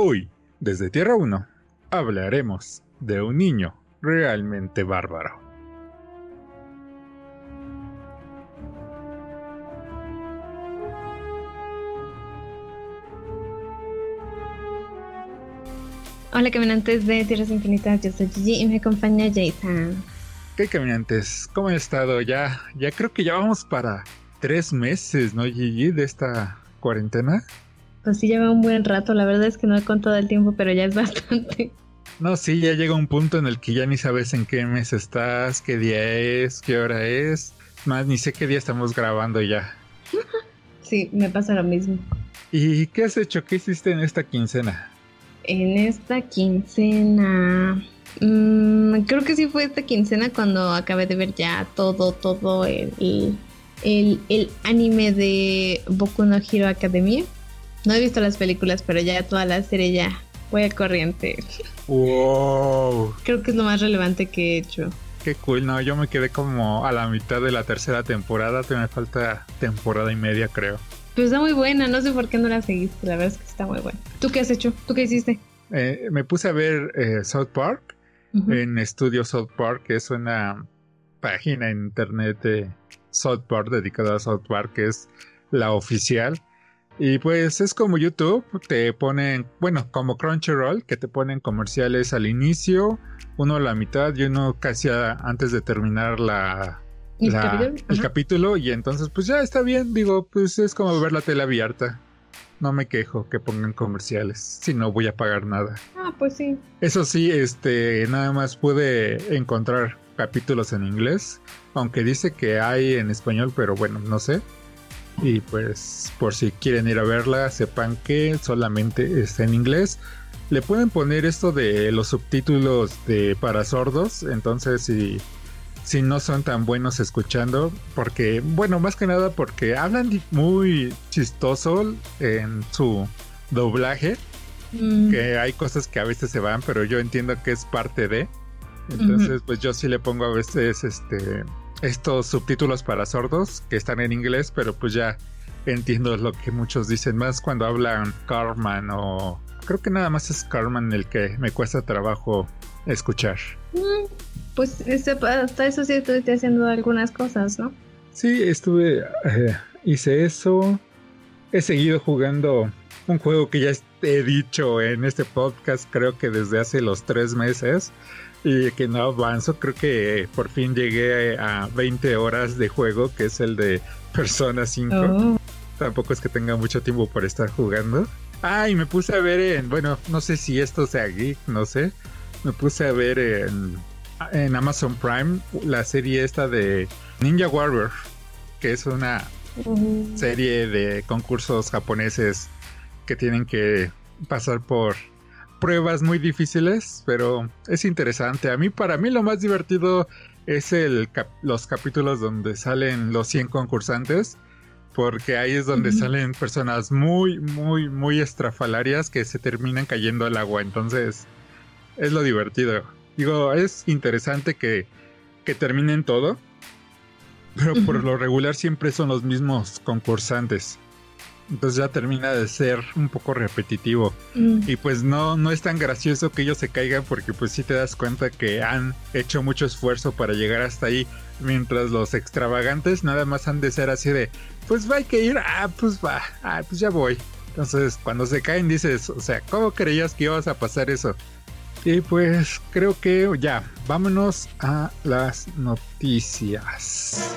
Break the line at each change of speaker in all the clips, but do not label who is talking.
Hoy, desde Tierra 1, hablaremos de un niño realmente bárbaro.
Hola caminantes de Tierras Infinitas, yo soy Gigi y me acompaña Jason.
¿Qué caminantes? ¿Cómo han estado? Ya, ya creo que ya vamos para tres meses, ¿no, Gigi, de esta cuarentena?
Pues sí, lleva un buen rato, la verdad es que no he contado el tiempo, pero ya es bastante.
No, sí, ya llega un punto en el que ya ni sabes en qué mes estás, qué día es, qué hora es. Más, ni sé qué día estamos grabando ya.
sí, me pasa lo mismo.
¿Y qué has hecho? ¿Qué hiciste en esta quincena?
En esta quincena... Mm, creo que sí fue esta quincena cuando acabé de ver ya todo, todo el, el, el anime de Boku no Hero Academia. No he visto las películas, pero ya toda la serie ya voy al corriente.
Wow.
Creo que es lo más relevante que he hecho.
Qué cool, no, yo me quedé como a la mitad de la tercera temporada, te me falta temporada y media creo.
Pues está muy buena, no sé por qué no la seguiste, la verdad es que está muy buena. ¿Tú qué has hecho? ¿Tú qué hiciste?
Eh, me puse a ver eh, South Park en Estudio South Park, que es una página en internet de South Park dedicada a South Park, que es la oficial. Y pues es como YouTube, te ponen, bueno, como Crunchyroll, que te ponen comerciales al inicio, uno a la mitad y uno casi antes de terminar la, ¿El, capítulo? y entonces pues ya está bien, digo, pues es como ver la tele abierta. No me quejo que pongan comerciales, si no voy a pagar nada.
Ah, pues sí.
Eso sí, este, nada más pude encontrar capítulos en inglés, aunque dice que hay en español, pero bueno, no sé. Y pues por si quieren ir a verla, sepan que solamente está en inglés. Le pueden poner esto de los subtítulos de para sordos, entonces si, si no son tan buenos escuchando, porque bueno, más que nada porque hablan muy chistoso en su doblaje, mm. que hay cosas que a veces se van, pero yo entiendo que es parte de. Entonces, pues yo sí le pongo a veces este estos subtítulos para sordos que están en inglés, pero pues ya entiendo lo que muchos dicen, más cuando hablan Carman o creo que nada más es Carman el que me cuesta trabajo escuchar.
Mm, pues hasta eso sí estuve haciendo algunas cosas, ¿no?
Sí, estuve, eh, hice eso, he seguido jugando un juego que ya he dicho en este podcast, creo que desde hace los tres meses, y que no avanzo. Creo que por fin llegué a 20 horas de juego, que es el de Persona 5. Tampoco es que tenga mucho tiempo por estar jugando. Ah, y me puse a ver en, bueno, no sé si esto sea geek, no sé. Me puse a ver en, en Amazon Prime la serie esta de Ninja Warrior, que es una serie de concursos japoneses que tienen que pasar por pruebas muy difíciles, pero es interesante. A mí, para mí, lo más divertido es el los capítulos donde salen los 100 concursantes, porque ahí es donde salen personas muy, muy, muy estrafalarias que se terminan cayendo al agua. Entonces, es lo divertido. Digo, es interesante que, que terminen todo, pero por lo regular siempre son los mismos concursantes entonces ya termina de ser un poco repetitivo. Mm. Y pues no, no es tan gracioso que ellos se caigan porque pues sí te das cuenta que han hecho mucho esfuerzo para llegar hasta ahí. Mientras los extravagantes nada más han de ser así de, pues va hay que ir, ah, pues va, ah, pues ya voy. Entonces cuando se caen dices, o sea, ¿cómo creías que ibas a pasar eso? Y pues creo que ya, vámonos a las noticias.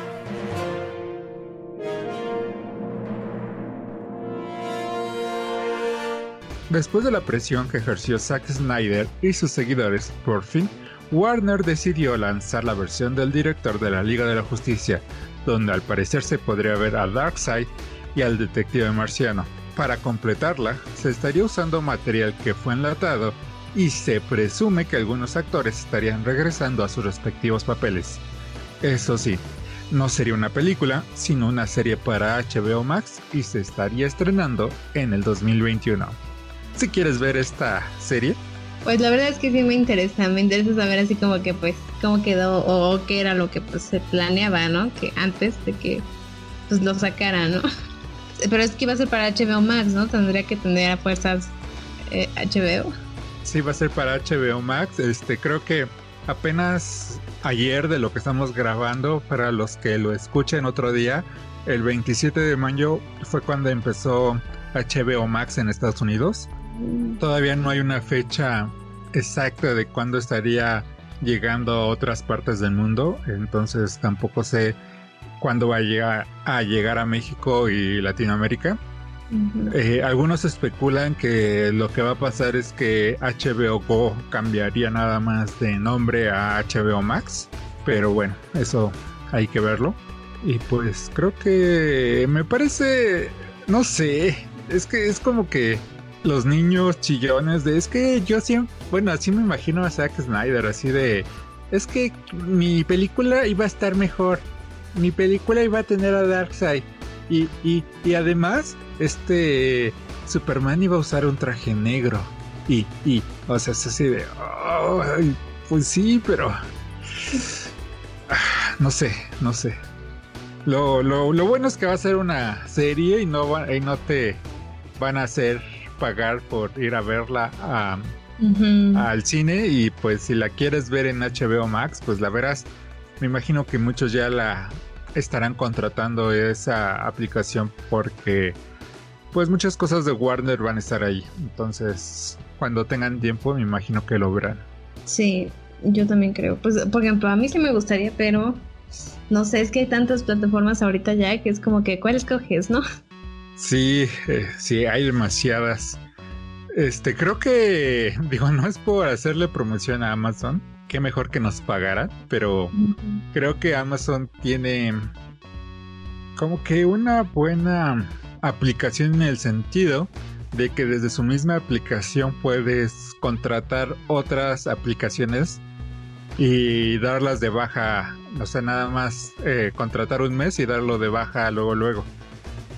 Después de la presión que ejerció Zack Snyder y sus seguidores, por fin, Warner decidió lanzar la versión del director de la Liga de la Justicia, donde al parecer se podría ver a Darkseid y al detective marciano. Para completarla, se estaría usando material que fue enlatado y se presume que algunos actores estarían regresando a sus respectivos papeles. Eso sí, no sería una película, sino una serie para HBO Max y se estaría estrenando en el 2021 si quieres ver esta serie.
Pues la verdad es que sí me interesa, me interesa saber así como que pues cómo quedó o, qué era lo que pues se planeaba, ¿no? Que antes de que pues lo sacaran, ¿no? Pero es que iba a ser para HBO Max, ¿no? Tendría que tener a fuerzas HBO. Eh,
sí, va a ser para HBO Max. Este, creo que apenas ayer de lo que estamos grabando, para los que lo escuchen otro día, el 27 de mayo fue cuando empezó HBO Max en Estados Unidos. Todavía no hay una fecha exacta de cuándo estaría llegando a otras partes del mundo, entonces tampoco sé cuándo va a llegar a, llegar a México y Latinoamérica. Eh, algunos especulan que lo que va a pasar es que HBO Go cambiaría nada más de nombre a HBO Max, pero bueno, eso hay que verlo. Y pues creo que me parece, no sé, es que es como que los niños chillones de es que yo siempre, bueno, así me imagino a Zack Snyder, así de es que mi película iba a estar mejor, mi película iba a tener a Darkseid y, y, y además este Superman iba a usar un traje negro y, y o sea, es así de, pues sí, pero ah, no sé, no sé. Lo, lo, lo, bueno es que va a ser una serie y no, y no te van a hacer pagar por ir a verla al cine y pues si la quieres ver en HBO Max, pues la verás. Me imagino que muchos ya la estarán contratando esa aplicación porque pues muchas cosas de Warner van a estar ahí. Entonces, cuando tengan tiempo, me imagino que lo verán.
Sí, yo también creo. Pues, por ejemplo, a mí sí me gustaría, pero no sé, es que hay tantas plataformas ahorita ya que es como que, ¿cuál escoges, no?
Sí, eh, sí, hay demasiadas. Este, creo que, digo, no es por hacerle promoción a Amazon, qué mejor que nos pagara, pero creo que Amazon tiene como que una buena aplicación en el sentido de que desde su misma aplicación puedes contratar otras aplicaciones y darlas de baja, o sea, nada más eh, contratar un mes y darlo de baja luego luego.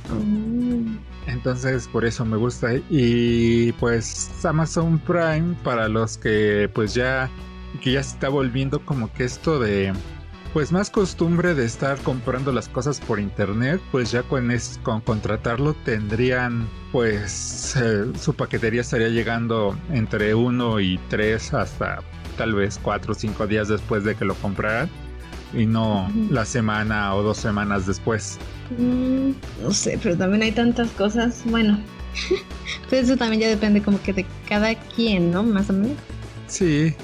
Mm. Entonces por eso me gusta. Y pues Amazon Prime para los que pues ya que ya se está volviendo como que esto de pues más costumbre de estar comprando las cosas por internet, pues ya con, es, con contratarlo tendrían pues eh, su paquetería estaría llegando entre uno y tres hasta tal vez cuatro o cinco días después de que lo compraran y no la semana o dos semanas después.
Mm, no sé, pero también hay tantas cosas. Bueno, pues eso también ya depende como que de cada quien, ¿no? Más o menos.
Sí.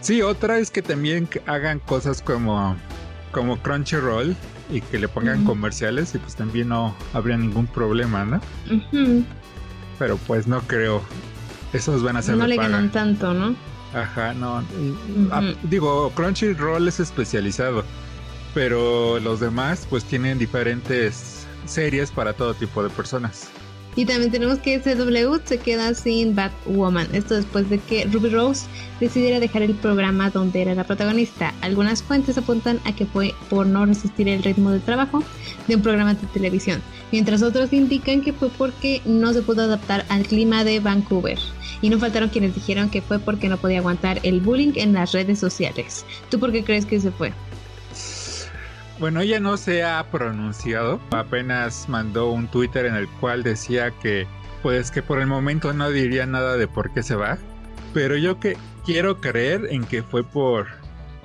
Sí, otra es que también hagan cosas como, como Crunchyroll y que le pongan comerciales y pues también no habría ningún problema, ¿no? Pero pues no creo. Esos van a ser
No le ganan tanto, ¿no?
Ajá, no. digo, Crunchyroll es especializado, pero los demás pues tienen diferentes series para todo tipo de personas.
Y también tenemos que CW se queda sin Batwoman. Esto después de que Ruby Rose decidiera dejar el programa donde era la protagonista. Algunas fuentes apuntan a que fue por no resistir el ritmo de trabajo de un programa de televisión, mientras otros indican que fue porque no se pudo adaptar al clima de Vancouver. Y no faltaron quienes dijeron que fue porque no podía aguantar el bullying en las redes sociales. ¿Tú por qué crees que se fue?
Bueno, ella no se ha pronunciado. Apenas mandó un Twitter en el cual decía que, pues que por el momento no diría nada de por qué se va. Pero yo que quiero creer en que fue por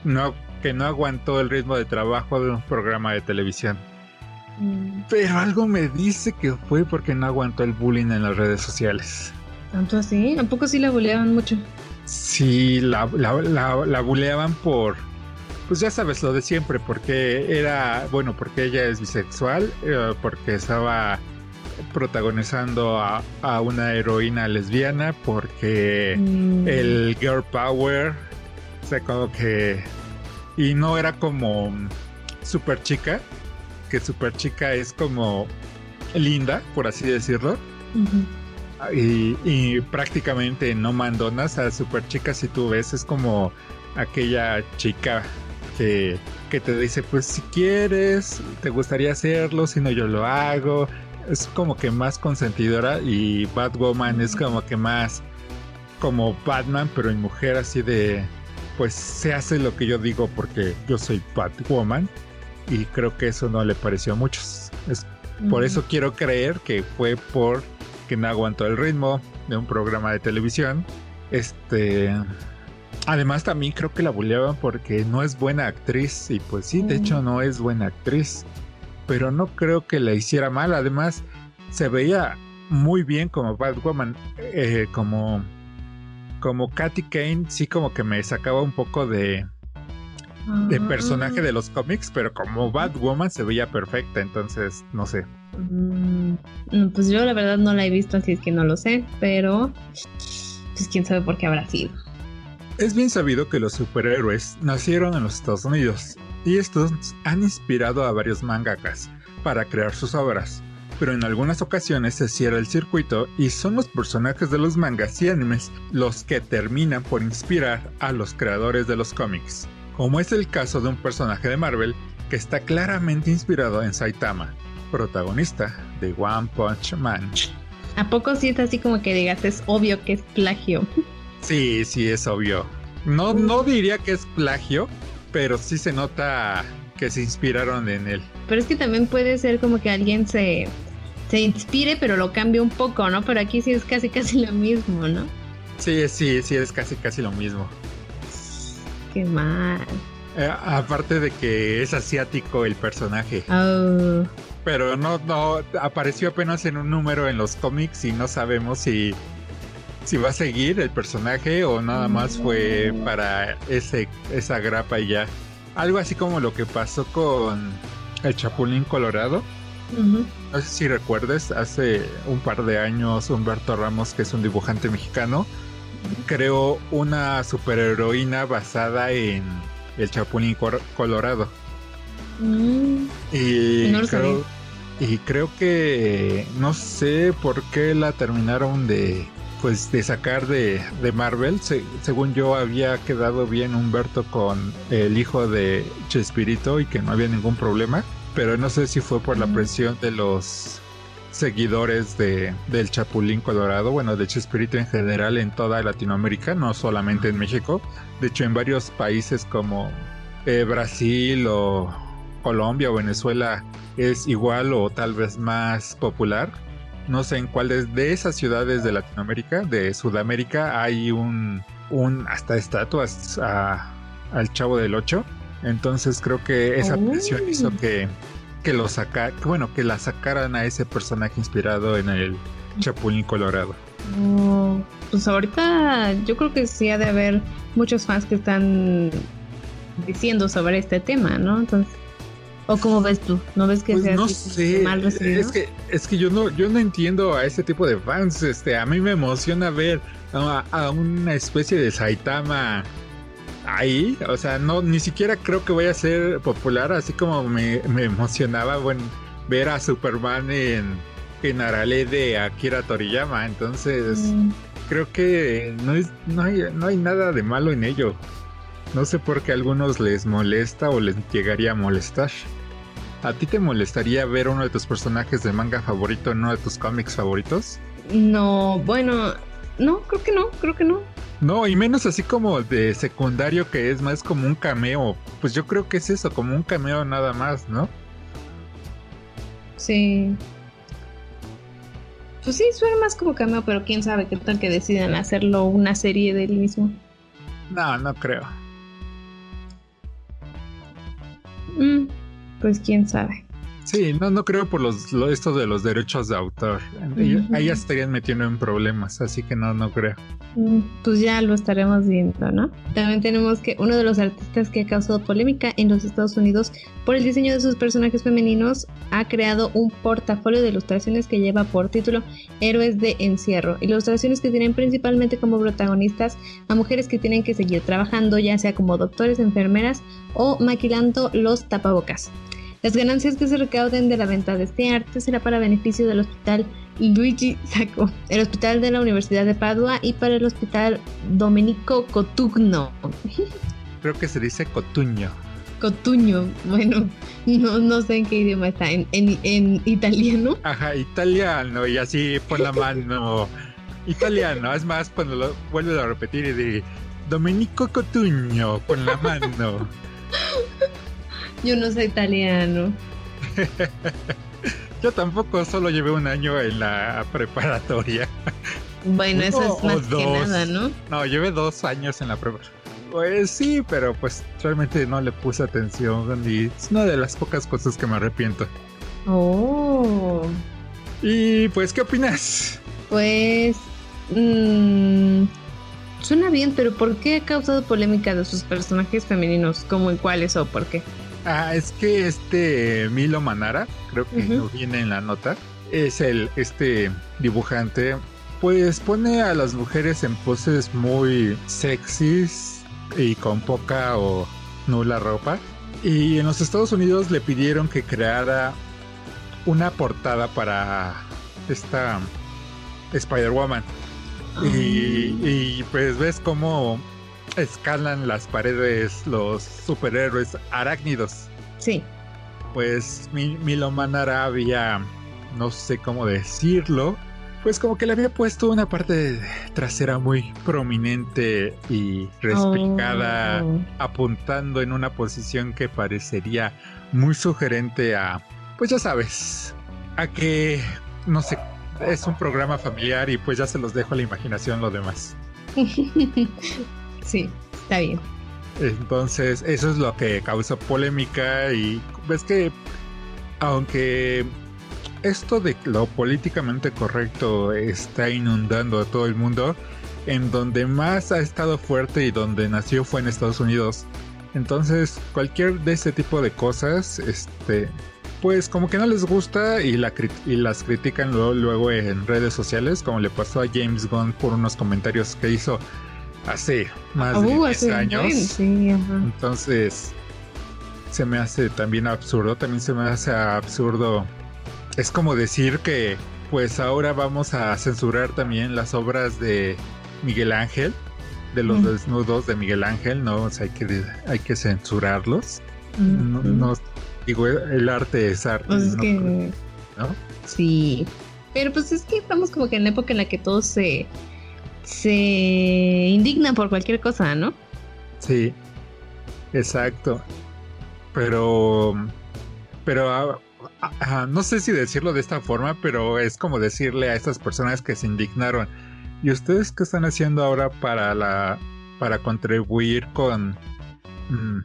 no que no aguantó el ritmo de trabajo de un programa de televisión. Mm. Pero algo me dice que fue porque no aguantó el bullying en las redes sociales.
¿Tanto así? ¿A poco sí la buleaban mucho?
Sí, la, la, la, buleaban por, pues ya sabes lo de siempre, porque era, bueno, porque ella es bisexual, eh, porque estaba protagonizando a, una heroína lesbiana, porque mm. el girl power, o sea, como que, y no era como super chica, que super chica es como linda, por así decirlo. Y, prácticamente no mandonas a super chicas si tú ves es como aquella chica que, que, te dice pues si quieres te gustaría hacerlo si no yo lo hago es como que más consentidora y Batwoman es como que más como Batman pero en mujer así de pues se hace lo que yo digo porque yo soy Batwoman y creo que eso no le pareció a muchos. Es, por eso quiero creer que fue por que no aguantó el ritmo. de un programa de televisión. Este. Además, también creo que la bulleaban porque no es buena actriz. Y pues sí, de hecho, no es buena actriz. Pero no creo que la hiciera mal. Además, se veía muy bien como Batwoman. Eh, como. Como Katy Kane, sí, como que me sacaba un poco de. De
Ah.
personaje de los cómics, pero como Batwoman se veía perfecta, entonces no sé.
Mm, no, pues yo la verdad no la he visto, así es que no lo sé, pero pues quién sabe por qué habrá sido.
Es bien sabido que los superhéroes nacieron en los Estados Unidos y estos han inspirado a varios mangakas para crear sus obras, pero en algunas ocasiones se cierra el circuito y son los personajes de los mangas y animes los que terminan por inspirar a los creadores de los cómics, como es el caso de un personaje de Marvel que está claramente inspirado en Saitama, protagonista de One Punch Man.
¿A poco sí es así como que digas, es obvio que es plagio?
Sí, sí, es obvio. No, no diría que es plagio, pero sí se nota que se inspiraron en él.
Pero es que también puede ser como que alguien se, se inspire, pero lo cambie un poco, ¿no? Pero aquí sí es casi casi lo mismo, ¿no?
Sí, sí, sí, es casi casi lo mismo.
Qué mal.
Eh, aparte de que es asiático el personaje.
Oh,
Pero no, no, apareció apenas en un número en los cómics y no sabemos si, si va a seguir el personaje o nada más fue para ese, esa grapa y ya. Algo así como lo que pasó con el Chapulín Colorado. No sé si recuerdes, hace un par de años Humberto Ramos, que es un dibujante mexicano, creó una superheroína basada en el Chapulín Colorado.
Mm,
Y,
No
creo, y creo que no sé por qué la terminaron de pues de sacar de, de Marvel. Se- según yo había quedado bien Humberto con el hijo de Chespirito y que no había ningún problema. Pero no sé si fue por la
Mm.
presión de los seguidores de, del Chapulín Colorado, bueno, de Chespirito en general en toda Latinoamérica, no solamente en México. De hecho, en varios países como eh, Brasil o Colombia o Venezuela es igual o tal vez más popular. No sé en cuáles de esas ciudades de Latinoamérica, de Sudamérica, hay un, un hasta estatuas a- al Chavo del Ocho. Entonces creo que esa
Oh.
presión hizo que, que lo saca, bueno, que la sacaran a ese personaje inspirado en el Chapulín Colorado.
Oh, pues ahorita yo creo que sí ha de haber muchos fans que están diciendo sobre este tema, ¿no? Entonces, ¿o cómo ves tú? ¿No ves que
Pues
sea
no
así
sé,
mal recibido?
es que es que yo no yo no entiendo a ese tipo de fans, este, a mí me emociona ver a, a una especie de Saitama ahí, o sea, no ni siquiera creo que vaya a ser popular, así como me, me emocionaba bueno, ver a Superman en en Arale de Akira Toriyama, entonces
Mm,
creo que no es no hay no hay nada de malo en ello. No sé por qué a algunos les molesta o les llegaría a molestar. ¿A ti te molestaría ver uno de tus personajes de manga favorito en uno de tus cómics favoritos?
no, bueno, no, creo que no, creo que no.
No, y menos así como de secundario que es más como un cameo. Pues yo creo que es eso, como un cameo nada más, ¿no?
Sí. Pues sí, suena más como cameo, pero quién sabe qué tal que decidan hacerlo una serie del mismo.
No, no creo.
Mm, pues quién sabe.
Sí, no, no creo por los, lo- esto de los derechos de autor. Ellos-
Ujú.
Ahí ya estarían metiendo en problemas, así que no, no creo.
Mm, Pues ya lo estaremos viendo, ¿no? También tenemos que uno de los artistas que ha causado polémica en los Estados Unidos por el diseño de sus personajes femeninos ha creado un portafolio de ilustraciones que lleva por título Héroes de Encierro. Ilustraciones que tienen principalmente como protagonistas a mujeres que tienen que seguir trabajando, ya sea como doctores, enfermeras o maquilando los tapabocas. Las ganancias que se recauden de la venta de este arte será para beneficio del Hospital Luigi Sacco, el Hospital de la Universidad de Padua y para el Hospital Domenico Cotugno.
Creo que se dice cotuño.
Cotuño, bueno, no, no sé en qué idioma está, en, en, en italiano.
Ajá, italiano, y así pon la mano. Italiano, es más, cuando lo vuelves a repetir y di Domenico Cotuño, con la mano.
Yo no soy italiano.
Yo tampoco, solo llevé un año en la preparatoria.
Bueno, eso es más que nada, ¿no?
No, llevé dos años en la prueba. Pues sí, pero pues realmente no le puse atención y es una de las pocas cosas que me arrepiento.
Oh.
Y pues, ¿qué opinas?
Pues... Mmm, suena bien, pero ¿por qué ha causado polémica de sus personajes femeninos? ¿Cómo y cuáles o por qué?
Ah, es que este Milo Manara, creo que no viene en la nota, es el este dibujante, pues pone a las mujeres en poses muy sexys y con poca o nula ropa. Y en los Estados Unidos le pidieron que creara una portada para esta Spider-Woman. Y, y, pues ves cómo escalan las paredes los superhéroes arácnidos.
Sí.
Pues Milo Manara había, no sé cómo decirlo, pues como que le había puesto una parte trasera muy prominente y respingada, oh. apuntando en una posición que parecería muy sugerente a, pues ya sabes, a que, no sé, es un programa familiar y pues ya se los dejo a la imaginación lo demás.
Sí, está bien.
Entonces, eso es lo que causa polémica y ves que aunque esto de lo políticamente correcto está inundando a todo el mundo, en donde más ha estado fuerte y donde nació fue en Estados Unidos. Entonces, cualquier de ese tipo de cosas, este, pues como que no les gusta y, la, y las critican luego, luego en redes sociales, como le pasó a James Gunn por unos comentarios que hizo hace más de 10 años. Entonces, se me hace también absurdo, también se me hace absurdo. Es como decir que pues ahora vamos a censurar también las obras de Miguel Ángel, de los desnudos de Miguel Ángel, no, o sea, hay que hay que censurarlos. no, digo, el arte es arte.
Pues ¿no? Sí. Pero pues es que estamos como que en la época en la que todos se se indigna por cualquier cosa, ¿no?
Sí, exacto. Pero, pero ah, ah, ah, no sé si decirlo de esta forma, pero es como decirle a estas personas que se indignaron. ¿Y ustedes qué están haciendo ahora para la, para contribuir con mm,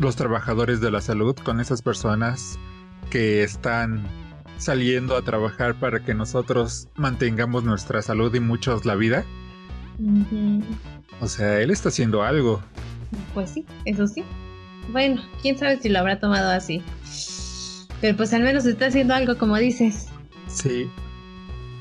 los trabajadores de la salud, con esas personas que están saliendo a trabajar para que nosotros mantengamos nuestra salud y muchos la vida? O sea, él está haciendo algo.
Pues sí, eso sí. Bueno, quién sabe si lo habrá tomado así. Pero pues al menos está haciendo algo, como dices.
Sí.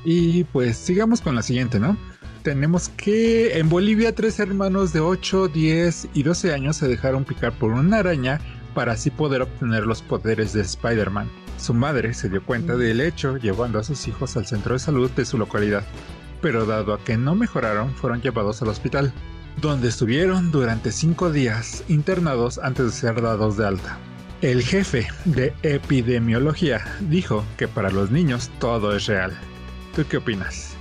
Y pues sigamos con la siguiente, ¿no? Tenemos que en Bolivia tres hermanos de 8, 10 y 12 años se dejaron picar por una araña para así poder obtener los poderes de Spider-Man. Su madre se dio cuenta del hecho llevando a sus hijos al centro de salud de su localidad pero dado a que no mejoraron fueron llevados al hospital, donde estuvieron durante cinco días internados antes de ser dados de alta. El jefe de epidemiología dijo que para los niños todo es real. ¿Tú qué opinas?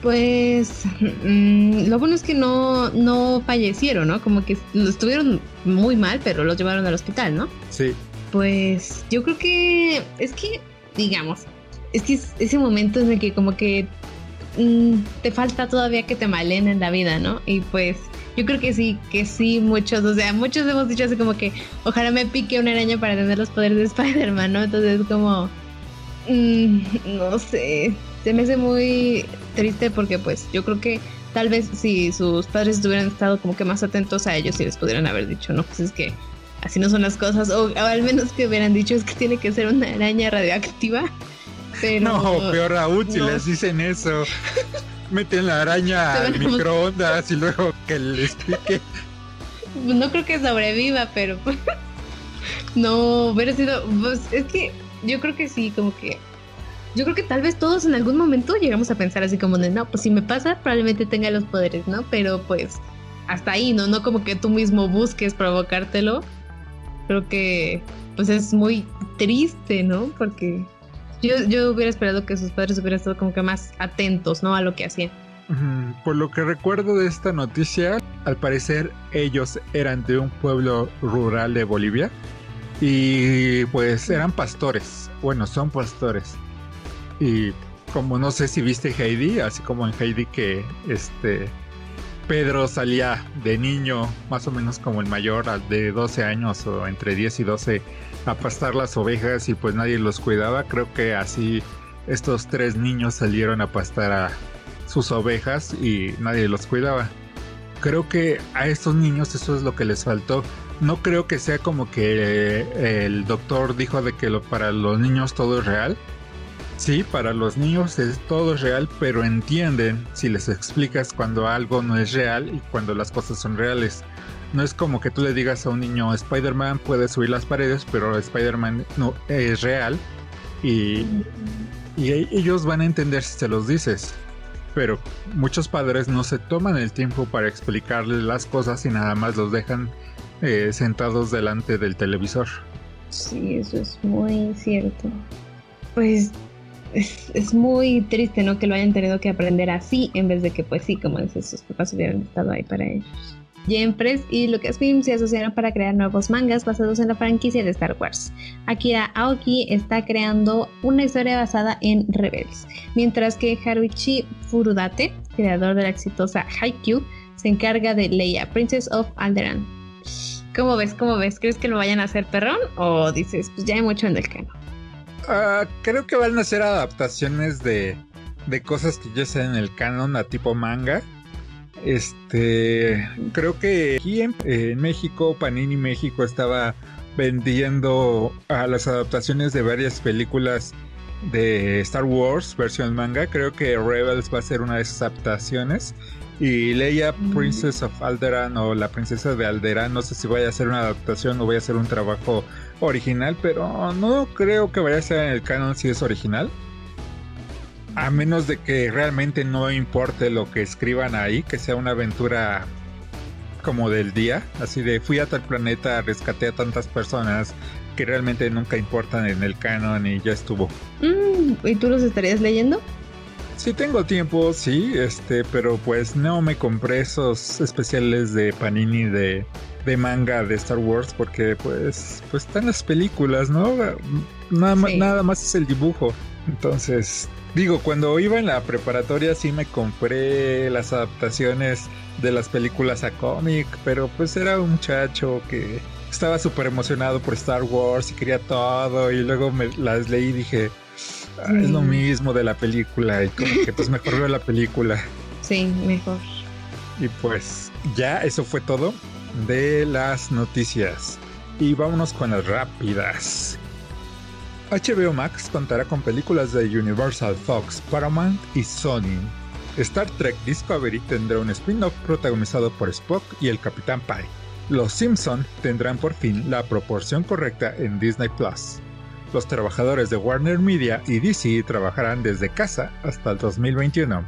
Pues mm, lo bueno es que no, no fallecieron, ¿no? Como que estuvieron muy mal, pero los llevaron al hospital, ¿no?
Sí.
Pues yo creo que es que, digamos, es que es ese momento en el que como que Mm, te falta todavía que te malen en la vida, ¿no? Y pues yo creo que sí, que sí, muchos, o sea, muchos hemos dicho así como que ojalá me pique una araña para tener los poderes de Spider-Man, ¿no? Entonces como, mm, no sé, se me hace muy triste porque pues yo creo que tal vez si sus padres hubieran estado como que más atentos a ellos, si les pudieran haber dicho, ¿no? Pues es que así no son las cosas, o, o al menos que hubieran dicho es que tiene que ser una araña radioactiva
no, peor aún si les dicen eso. Meten la araña al microondas y luego que les pique.
No creo que sobreviva, pero no hubiera sido. Pues, es que yo creo que sí, como que. Yo creo que tal vez todos en algún momento llegamos a pensar así como de no, pues si me pasa, probablemente tenga los poderes, ¿no? Pero pues hasta ahí, ¿no? No como que tú mismo busques provocártelo. Creo que pues es muy triste, ¿no? Porque yo, yo hubiera esperado que sus padres hubieran estado como que más atentos, ¿no? A lo que hacían.
Por lo que recuerdo de esta noticia, al parecer ellos eran de un pueblo rural de Bolivia y pues eran pastores, bueno, son pastores. Y como no sé si viste Heidi, así como en Heidi que este Pedro salía de niño, más o menos como el mayor, de 12 años o entre 10 y 12, a pastar las ovejas y pues nadie los cuidaba. Creo que así estos tres niños salieron a pastar a sus ovejas y nadie los cuidaba. Creo que a estos niños eso es lo que les faltó. No creo que sea como que el doctor dijo de que para los niños todo es real Sí, para los niños es todo real, pero entienden si les explicas cuando algo no es real y cuando las cosas son reales. No es como que tú le digas a un niño, Spider-Man puede subir las paredes, pero Spider-Man no es real. Y, ellos van a entender si se los dices. Pero muchos padres no se toman el tiempo para explicarles las cosas y nada más los dejan eh, sentados delante del televisor.
Sí, eso es muy cierto. Pues es, muy triste, ¿no? Que lo hayan tenido que aprender así, en vez de que, pues sí, como dices, sus papás hubieran estado ahí para ellos. Jen Press y Lucasfilm se asociaron para crear nuevos mangas basados en la franquicia de Star Wars. Akira Aoki está creando una historia basada en Rebels, mientras que Haruichi Furudate, creador de la exitosa Haikyuu, se encarga de Leia, Princess of Alderaan. ¿Cómo ves? ¿Cómo ves? ¿Crees que lo vayan a hacer perrón? ¿O dices, pues ya hay mucho en el canon?
Ah, creo que van a ser adaptaciones de, de cosas que ya están en el canon a tipo manga. Este, creo que aquí en, en, México, Panini México estaba vendiendo a las adaptaciones de varias películas de Star Wars versión manga. Creo que Rebels va a ser una de esas adaptaciones. Y Leia, Princess of Alderaan o la princesa de Alderaan, no sé si vaya a ser una adaptación o vaya a ser un trabajo original, pero no creo que vaya a ser en el canon si es original. A menos de que realmente no importe lo que escriban ahí, que sea una aventura como del día, así de fui a tal planeta, rescaté a tantas personas que realmente nunca importan en el canon y ya estuvo.
Mm, ¿Y tú los estarías leyendo?
Sí tengo tiempo, sí, este, pero pues no me compré esos especiales de Panini de, de manga de Star Wars porque pues pues están las películas, ¿no? Nada, nada más es el dibujo. Entonces, digo, cuando iba en la preparatoria sí me compré las adaptaciones de las películas a cómic, pero pues era un muchacho que estaba súper emocionado por Star Wars y quería todo y luego me las leí y dije, es lo mismo de la película y como que pues mejor veo la película.
Sí, mejor.
Y pues ya eso fue todo de las noticias. Y vámonos con las rápidas. HBO Max contará con películas de Universal Fox, Paramount y Sony. Star Trek Discovery tendrá un spin-off protagonizado por Spock y el Capitán Pike. Los Simpson tendrán por fin la proporción correcta en Disney Plus. Los trabajadores de Warner Media y DC trabajarán desde casa hasta el 2021.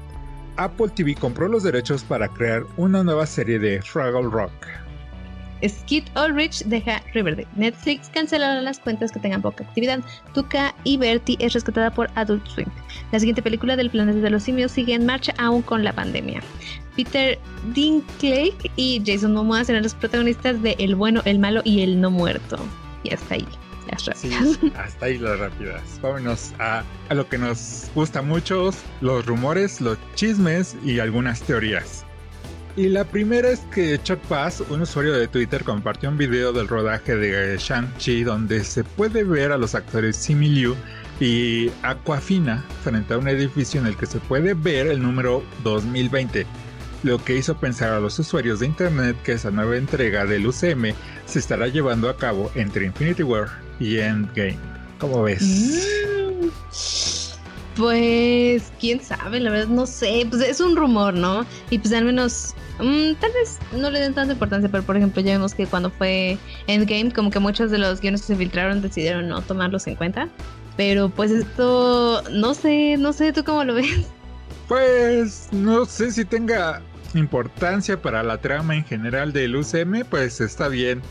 Apple TV compró los derechos para crear una nueva serie de Fraggle Rock.
Skid Ulrich deja Riverdale. Netflix cancelará las cuentas que tengan poca actividad. Tuca y Bertie es rescatada por Adult Swim. La siguiente película del planeta de los simios sigue en marcha aún con la pandemia. Peter Dinklage y Jason Momoa serán los protagonistas de El bueno, el malo y el no muerto. Y hasta ahí
hasta ahí las rápidas. Vámonos a, a lo que nos gusta mucho, los rumores, los chismes y algunas teorías. Y la primera es que Chuck Bass, un usuario de Twitter, compartió un video del rodaje de Shang-Chi donde se puede ver a los actores Simi Liu y Aquafina frente a un edificio en el que se puede ver el número 2020, lo que hizo pensar a los usuarios de internet que esa nueva entrega del UCM se estará llevando a cabo entre Infinity War y Endgame. ¿Cómo ves? Mm.
Pues, quién sabe, la verdad no sé, pues es un rumor, ¿no? Y pues al menos, mm, tal vez no le den tanta importancia, pero por ejemplo ya vemos que cuando fue Endgame, como que muchos de los guiones que se filtraron decidieron no tomarlos en cuenta. Pero pues esto, no sé, no sé, ¿tú cómo lo ves?
Pues no sé si tenga importancia para la trama en general del UCM, pues está bien.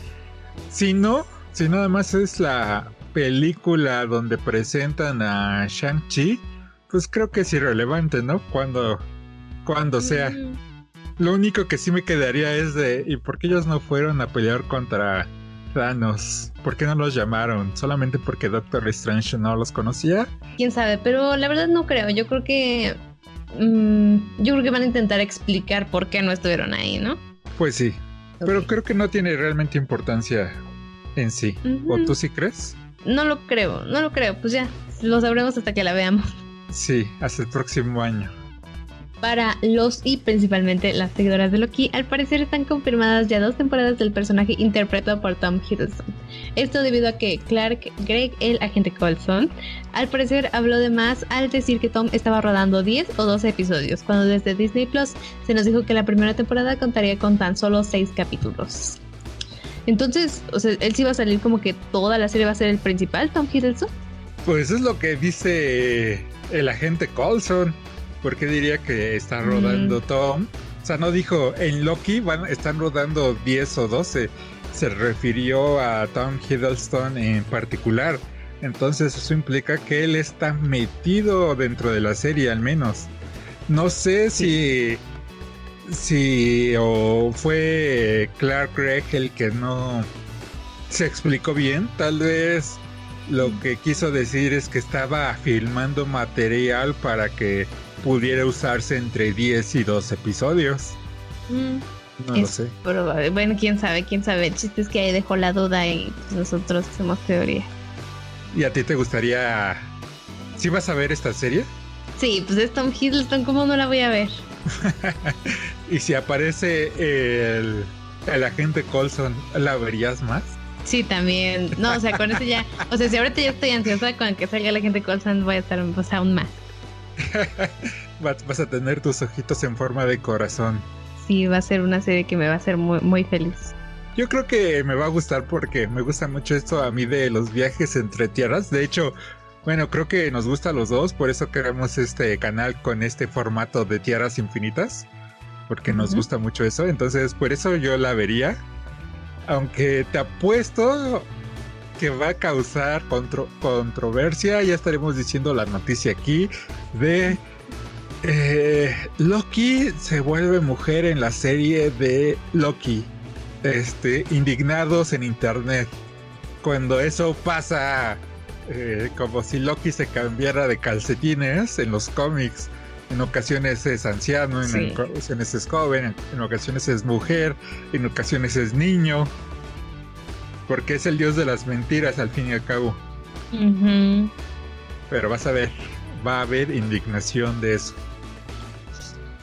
Si no, si nada más es la película donde presentan a Shang-Chi, pues creo que es irrelevante, ¿no? Cuando, cuando sea. Lo único que sí me quedaría es de, ¿y por qué ellos no fueron a pelear contra Thanos? ¿Por qué no los llamaron? ¿Solamente porque Doctor Strange no los conocía?
quién sabe, pero la verdad no creo. Yo creo que. Mm, yo creo que van a intentar explicar por qué no estuvieron ahí, ¿no?
Pues sí. Pero creo que no tiene realmente importancia en sí. ¿O tú sí crees?
No lo creo, no lo creo. Pues ya, lo sabremos hasta que la veamos.
Sí, hasta el próximo año.
Para los y principalmente las seguidoras de Loki, al parecer están confirmadas ya dos temporadas del personaje interpretado por Tom Hiddleston. Esto debido a que Clark Gregg, el agente Colson, al parecer habló de más al decir que Tom estaba rodando 10 o 12 episodios, cuando desde Disney Plus se nos dijo que la primera temporada contaría con tan solo 6 capítulos. Entonces, o sea, él sí va a salir como que toda la serie va a ser el principal, Tom Hiddleston.
Pues es lo que dice el agente Colson. ¿Por qué diría que está rodando Tom? O sea, no dijo en Loki van, están rodando 10 o 12. Se refirió a Tom Hiddleston en particular. Entonces eso implica que él está metido dentro de la serie al menos. No sé si si o fue Clark Gregg el que no se explicó bien. Tal vez lo que quiso decir es que estaba filmando material para que pudiera usarse entre 10 y 12 episodios.
Mm, no lo sé. Bueno, quién sabe, quién sabe. El chiste es que ahí dejó la duda y pues, nosotros hacemos teoría.
¿Y a ti te gustaría... ¿Sí vas a ver esta serie?
Sí, pues es Tom Hiddleston, ¿cómo no la voy a ver?
y si aparece el, el agente Colson, ¿la verías más?
Sí, también. No, o sea, con eso ya. O sea, si ahorita ya estoy ansiosa con que salga la gente Colson, voy a estar pues, aún más.
Vas a tener tus ojitos en forma de corazón.
Sí, va a ser una serie que me va a hacer muy, muy feliz.
Yo creo que me va a gustar porque me gusta mucho esto a mí de los viajes entre tierras. De hecho, bueno, creo que nos gusta a los dos, por eso creamos este canal con este formato de tierras infinitas, porque nos gusta mucho eso. Entonces, por eso yo la vería. Aunque te apuesto que va a causar controversia. Ya estaremos diciendo la noticia aquí de eh, Loki se vuelve mujer en la serie de Loki. Este, indignados en internet. Cuando eso pasa, eh, como si Loki se cambiara de calcetines en los cómics. En ocasiones es anciano, en ocasiones es joven, en ocasiones es mujer, en ocasiones es niño porque es el dios de las mentiras al fin y al cabo. Pero vas a ver, va a haber indignación de eso.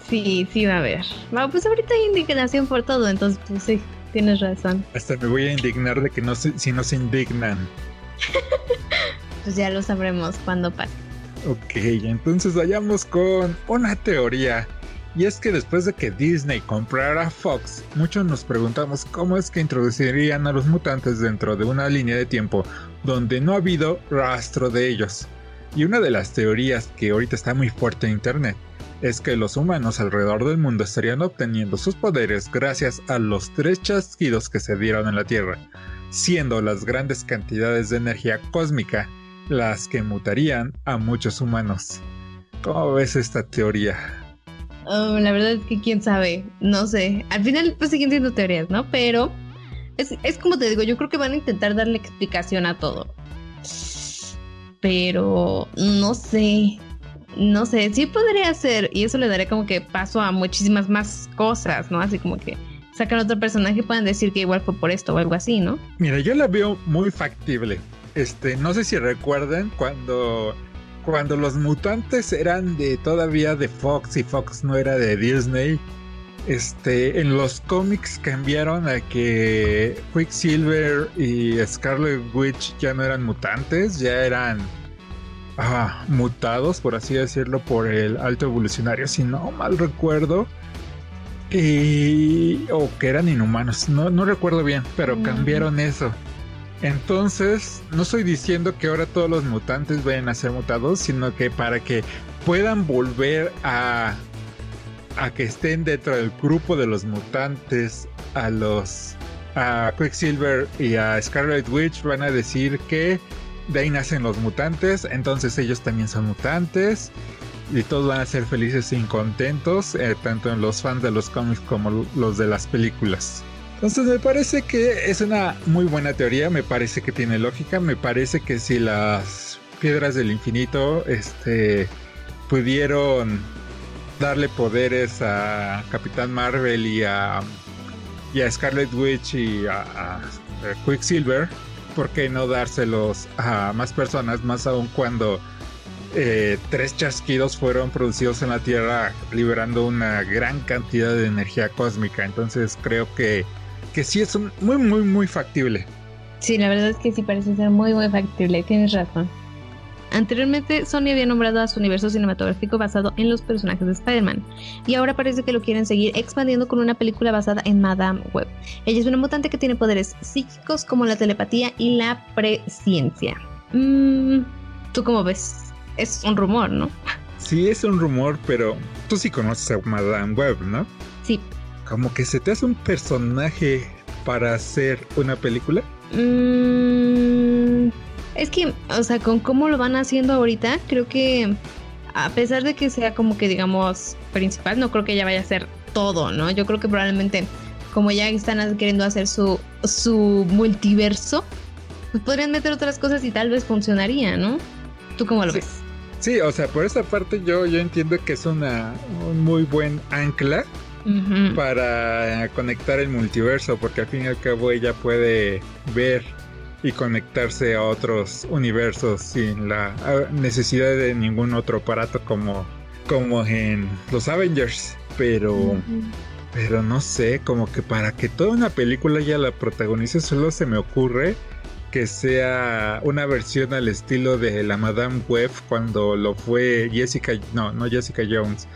Sí, sí va a haber. pues ahorita hay indignación por todo, entonces pues sí, tienes razón.
Hasta me voy a indignar de que no se, si no se indignan.
pues ya lo sabremos cuando pase.
Ok, entonces vayamos con una teoría y es que después de que Disney comprara Fox, muchos nos preguntamos cómo es que introducirían a los mutantes dentro de una línea de tiempo donde no ha habido rastro de ellos. Y una de las teorías que ahorita está muy fuerte en Internet es que los humanos alrededor del mundo estarían obteniendo sus poderes gracias a los tres chasquidos que se dieron en la Tierra, siendo las grandes cantidades de energía cósmica las que mutarían a muchos humanos. ¿Cómo ves esta teoría?
Oh, la verdad es que quién sabe, no sé. Al final pues siguen siendo teorías, ¿no? Pero es, es como te digo, yo creo que van a intentar darle explicación a todo. Pero no sé, no sé, sí podría ser, y eso le daría como que paso a muchísimas más cosas, ¿no? Así como que sacan otro personaje y puedan decir que igual fue por esto o algo así, ¿no?
Mira, yo la veo muy factible. Este, no sé si recuerdan cuando cuando los mutantes eran de todavía de Fox y Fox no era de Disney, este, en los cómics cambiaron a que Quicksilver y Scarlet Witch ya no eran mutantes, ya eran ah, mutados, por así decirlo, por el alto evolucionario, si no mal recuerdo. Y, o que eran inhumanos, no, no recuerdo bien, pero cambiaron eso. Entonces, no estoy diciendo que ahora todos los mutantes vayan a ser mutados, sino que para que puedan volver a, a que estén dentro del grupo de los mutantes, a los a Quicksilver y a Scarlet Witch van a decir que de ahí nacen los mutantes, entonces ellos también son mutantes y todos van a ser felices y contentos, eh, tanto en los fans de los cómics como los de las películas. Entonces me parece que es una muy buena teoría, me parece que tiene lógica, me parece que si las piedras del infinito, este, pudieron darle poderes a Capitán Marvel y a, y a Scarlet Witch y a, Quicksilver, ¿por qué no dárselos a más personas, más aún cuando eh, tres chasquidos fueron producidos en la Tierra liberando una gran cantidad de energía cósmica? Entonces creo que, que sí es muy, muy, muy factible.
Sí, la verdad es que sí parece ser muy, muy factible, tienes razón. Anteriormente, Sony había nombrado a su universo cinematográfico basado en los personajes de Spider-Man, y ahora parece que lo quieren seguir expandiendo con una película basada en Madame Web. Ella es una mutante que tiene poderes psíquicos como la telepatía y la presciencia. Mm, ¿Tú cómo ves? Es un rumor, ¿no?
Sí, es un rumor, pero tú sí conoces a Madame Web, ¿no?
Sí.
Como que se te hace un personaje para hacer una película.
Mmm es que, o sea, con cómo lo van haciendo ahorita, creo que a pesar de que sea como que digamos principal, no creo que ya vaya a ser todo, ¿no? Yo creo que probablemente como ya están queriendo hacer su, su multiverso, pues podrían meter otras cosas y tal vez funcionaría, ¿no? ¿Tú cómo lo ves?
Sí, o sea, por esa parte yo, yo entiendo que es una un muy buen ancla para conectar el multiverso, porque al fin y al cabo ella puede ver y conectarse a otros universos sin la necesidad de ningún otro aparato como, como en los Avengers. Pero, pero no sé, como que para que toda una película ya la protagonice, solo se me ocurre que sea una versión al estilo de la Madame Web cuando lo fue Jessica, no, no Jessica Jones.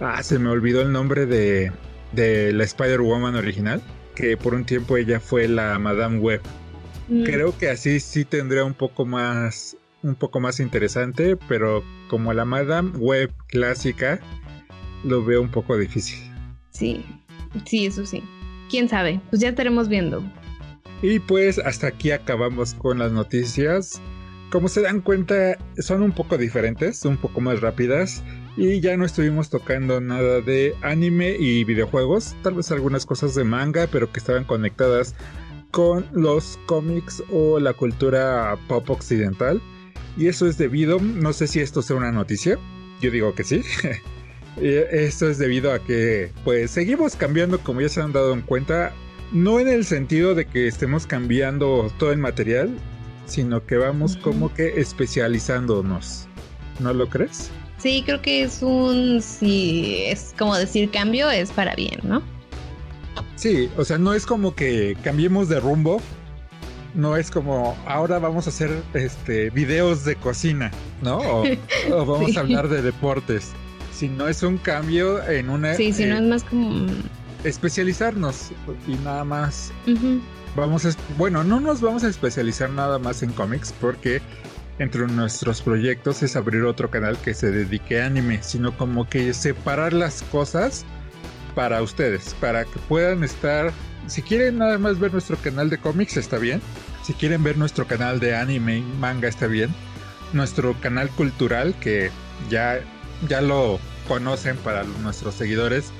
Ah, se me olvidó el nombre de, de la Spider-Woman original, que por un tiempo ella fue la Madame Web. Mm. Creo que así sí tendría un poco más un poco más interesante, pero como la Madame Web clásica lo veo un poco difícil.
Sí, sí, eso sí. Quién sabe, pues ya estaremos viendo.
Y pues hasta aquí acabamos con las noticias. Como se dan cuenta, son un poco diferentes, un poco más rápidas. Y ya no estuvimos tocando nada de anime y videojuegos, tal vez algunas cosas de manga, pero que estaban conectadas con los cómics o la cultura pop occidental. Y eso es debido, no sé si esto sea una noticia, yo digo que sí. esto es debido a que pues seguimos cambiando como ya se han dado en cuenta, no en el sentido de que estemos cambiando todo el material, sino que vamos como que especializándonos. ¿No lo crees?
Sí, creo que es un, si es como decir cambio, es para bien, ¿no?
Sí, o sea, no es como que cambiemos de rumbo. No es como ahora vamos a hacer este videos de cocina, ¿no? O, vamos a hablar de deportes. Sino es un cambio en una.
Sí, si no eh, es más como.
Especializarnos y nada más. Vamos a. Bueno, no nos vamos a especializar nada más en cómics porque entre nuestros proyectos es abrir otro canal que se dedique a anime, sino como que separar las cosas para ustedes, para que puedan estar, si quieren nada más ver nuestro canal de cómics está bien, si quieren ver nuestro canal de anime y manga está bien, nuestro canal cultural que ya, ya lo conocen para nuestros seguidores,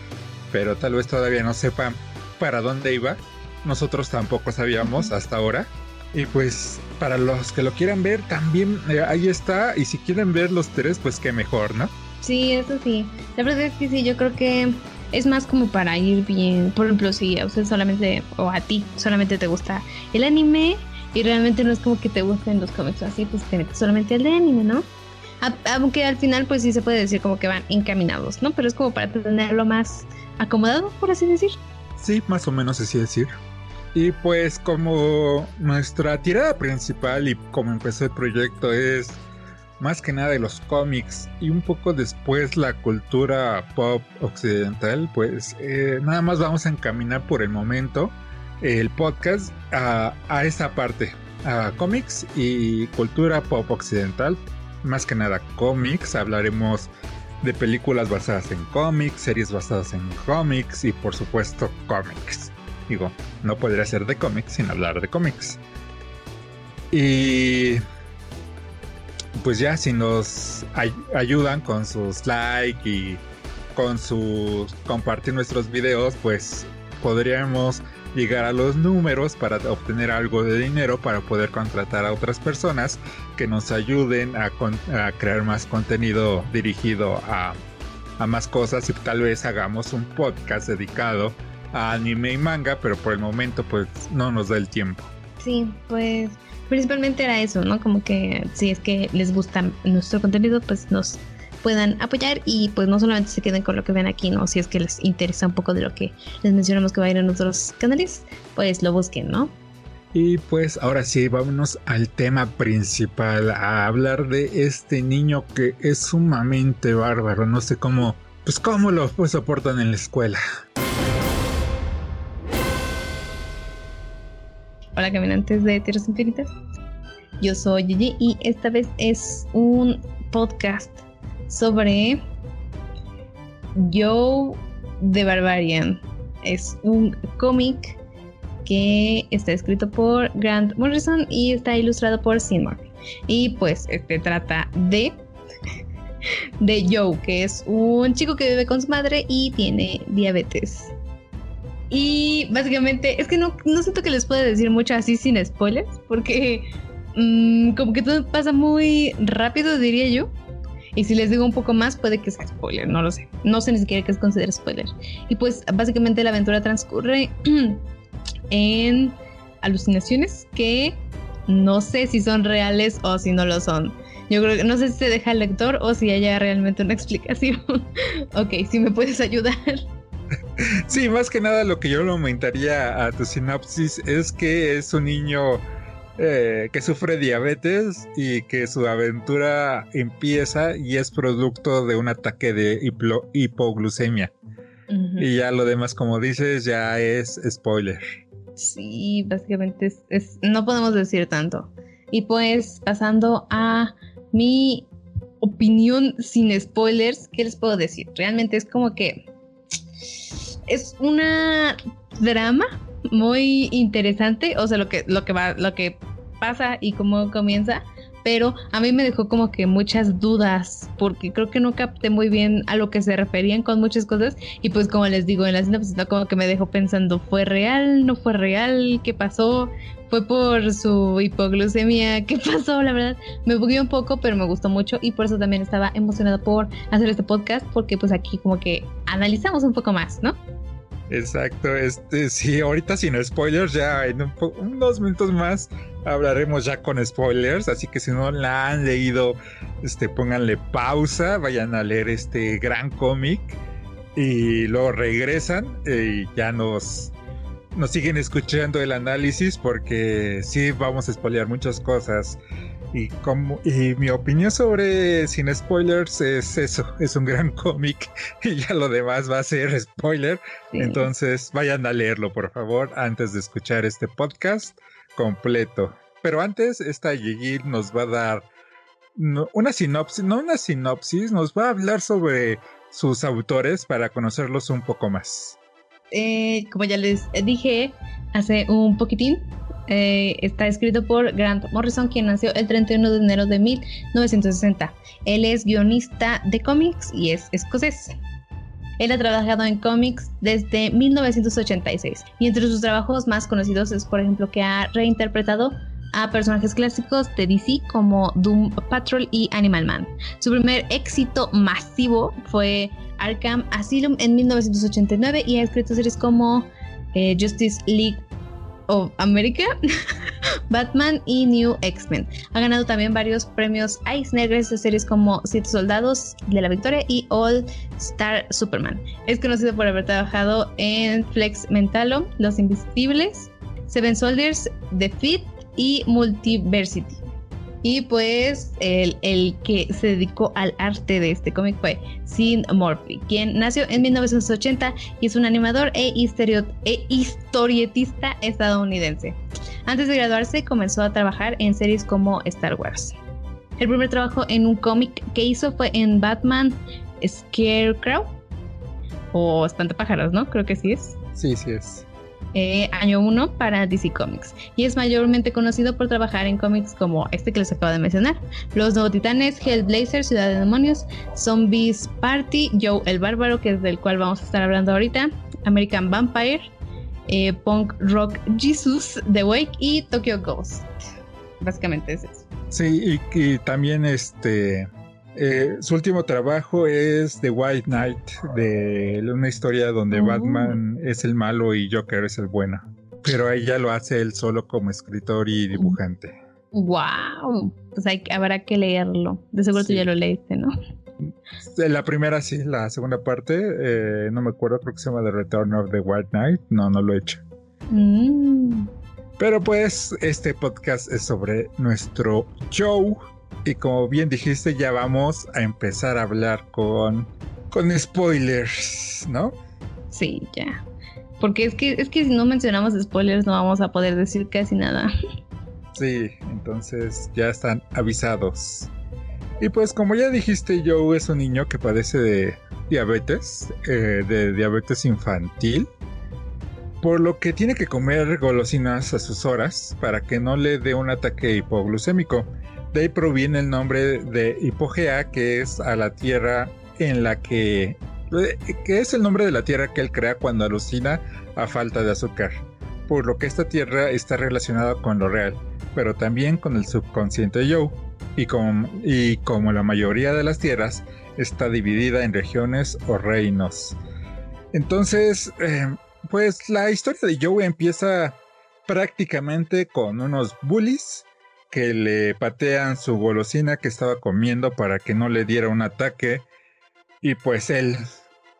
pero tal vez todavía no sepan para dónde iba, nosotros tampoco sabíamos hasta ahora. Y pues para los que lo quieran ver, también eh, ahí está. Y si quieren ver los tres, pues qué mejor, ¿no?
Sí, eso sí. La verdad es que sí, yo creo que es más como para ir bien. Por ejemplo, si a usted solamente, o a ti solamente te gusta el anime y realmente no es como que te gusten los cómics así, pues te metes solamente el de anime, ¿no? aunque al final pues sí se puede decir como que van encaminados, ¿no? Pero es como para tenerlo más acomodado, por así decir.
Sí, más o menos así decir. Y pues como nuestra tirada principal y como empezó el proyecto es más que nada de los cómics y un poco después la cultura pop occidental, pues eh, nada más vamos a encaminar por el momento el podcast a, a esa parte, a cómics y cultura pop occidental, más que nada cómics, hablaremos de películas basadas en cómics, series basadas en cómics y por supuesto cómics. Digo, no podría ser de cómics sin hablar de cómics. Y pues ya si nos ayudan con sus like y con sus compartir nuestros videos, pues podríamos llegar a los números para obtener algo de dinero para poder contratar a otras personas que nos ayuden a, crear más contenido dirigido a, a más cosas y tal vez hagamos un podcast dedicado a anime y manga, pero por el momento pues no nos da el tiempo.
Sí, pues principalmente era eso, ¿no? Como que si es que les gusta nuestro contenido, pues nos puedan apoyar y pues no solamente se queden con lo que ven aquí, ¿no? Si es que les interesa un poco de lo que les mencionamos que va a ir en otros canales, pues lo busquen, ¿no?
Y pues ahora sí, vámonos al tema principal, a hablar de este niño que es sumamente bárbaro, no sé cómo, pues cómo lo pues, soportan en la escuela.
Hola caminantes de Tierras Infinitas, yo soy Gigi y esta vez es un podcast sobre Joe the Barbarian. Es un cómic que está escrito por Grant Morrison y está ilustrado por Murphy. Y pues este trata de de Joe, que es un chico que vive con su madre y tiene diabetes. Y básicamente, es que no, no siento que les pueda decir mucho así sin spoilers, porque mm, como que todo pasa muy rápido, diría yo. Y si les digo un poco más, puede que sea spoiler, no lo sé. No sé ni siquiera qué es considerar spoiler. Y pues básicamente la aventura transcurre en alucinaciones que no sé si son reales o si no lo son. Yo creo que no sé si se deja el lector o si haya realmente una explicación. ok, si me puedes ayudar.
Sí, más que nada lo que yo le aumentaría a tu sinopsis es que es un niño eh, que sufre diabetes y que su aventura empieza y es producto de un ataque de hipoglucemia. Y ya lo demás, como dices, ya es spoiler.
Sí, básicamente es, no podemos decir tanto. Y pues pasando a mi opinión sin spoilers, ¿qué les puedo decir? Realmente es como que es una drama muy interesante, o sea, lo que, lo que va, lo que pasa y cómo comienza, pero a mí me dejó como que muchas dudas, porque creo que no capté muy bien a lo que se referían con muchas cosas, y pues como les digo, en la sinopsis como que me dejó pensando, ¿fue real? ¿No fue real? ¿Qué pasó? ¿Fue por su hipoglucemia? ¿Qué pasó? La verdad, me bugué un poco, pero me gustó mucho, y por eso también estaba emocionada por hacer este podcast, porque pues aquí como que analizamos un poco más, ¿no?
Exacto, este sí, ahorita sin spoilers, ya en unos minutos más hablaremos ya con spoilers, así que si no la han leído, este pónganle pausa, vayan a leer este gran cómic y luego regresan y ya nos nos siguen escuchando el análisis porque sí vamos a spoilear muchas cosas. Y, como, y mi opinión sobre Sin Spoilers es eso, es un gran cómic y ya lo demás va a ser spoiler. Entonces vayan a leerlo, por favor, antes de escuchar este podcast completo. Pero antes, esta Yigi nos va a dar una sinopsis, no una sinopsis, nos va a hablar sobre sus autores para conocerlos un poco más.
Eh, como ya les dije hace un poquitín, eh, está escrito por Grant Morrison, quien nació el 31 de enero de 1960. Él es guionista de cómics y es escocés. Él ha trabajado en cómics desde 1986 y entre sus trabajos más conocidos es, por ejemplo, que ha reinterpretado a personajes clásicos de DC como Doom Patrol y Animal Man. Su primer éxito masivo fue Arkham Asylum en 1989 y ha escrito series como eh, Justice League of America, Batman y New X-Men. Ha ganado también varios premios Eisner gracias a series como Siete Soldados de la Victoria y All Star Superman. Es conocido por haber trabajado en Flex Mentalo, Los Invisibles, Seven Soldiers, The Fit y Multiversity. Y pues el, el, que se dedicó al arte de este cómic fue Sin Murphy, quien nació en 1980 y es un animador e, e, historietista estadounidense. Antes de graduarse comenzó a trabajar en series como Star Wars. El primer trabajo en un cómic que hizo fue en Batman Scarecrow o Espantapájaros, ¿no? Creo que sí es.
Sí, sí es.
Eh, año 1 para DC Comics y es mayormente conocido por trabajar en cómics como este que les acabo de mencionar, Los Nuevos Titanes, Hellblazer, Ciudad de Demonios, Zombies Party, Joe el Bárbaro, que es del cual vamos a estar hablando ahorita, American Vampire, eh, Punk Rock Jesus, The Wake y Tokyo Ghost. Básicamente es eso.
Sí, y, también este eh, su último trabajo es The White Knight, de una historia donde oh. Batman es el malo y Joker es el bueno. Pero ella lo hace él solo como escritor y dibujante.
Wow, pues hay, habrá que leerlo. De seguro tú ya lo leíste, ¿no?
La primera sí, la segunda parte, eh, no me acuerdo, creo que se llama The Return of the White Knight. No, no lo he hecho. Mm. Pero pues este podcast es sobre nuestro show. Y como bien dijiste, ya vamos a empezar a hablar con, con spoilers, ¿no?
Sí, ya. Porque es que, es que si no mencionamos spoilers no vamos a poder decir casi nada.
Sí, entonces ya están avisados. Y pues como ya dijiste, Joe es un niño que padece de diabetes, eh, de diabetes infantil, por lo que tiene que comer golosinas a sus horas para que no le dé un ataque hipoglucémico. De ahí proviene el nombre de hipogea, que es a la tierra en la que... que es el nombre de la tierra que él crea cuando alucina a falta de azúcar. Por lo que esta tierra está relacionada con lo real pero también con el subconsciente Joe, y como, y como la mayoría de las tierras, está dividida en regiones o reinos. Entonces, eh, pues la historia de Joe empieza prácticamente con unos bullies que le patean su golosina que estaba comiendo para que no le diera un ataque. Y pues él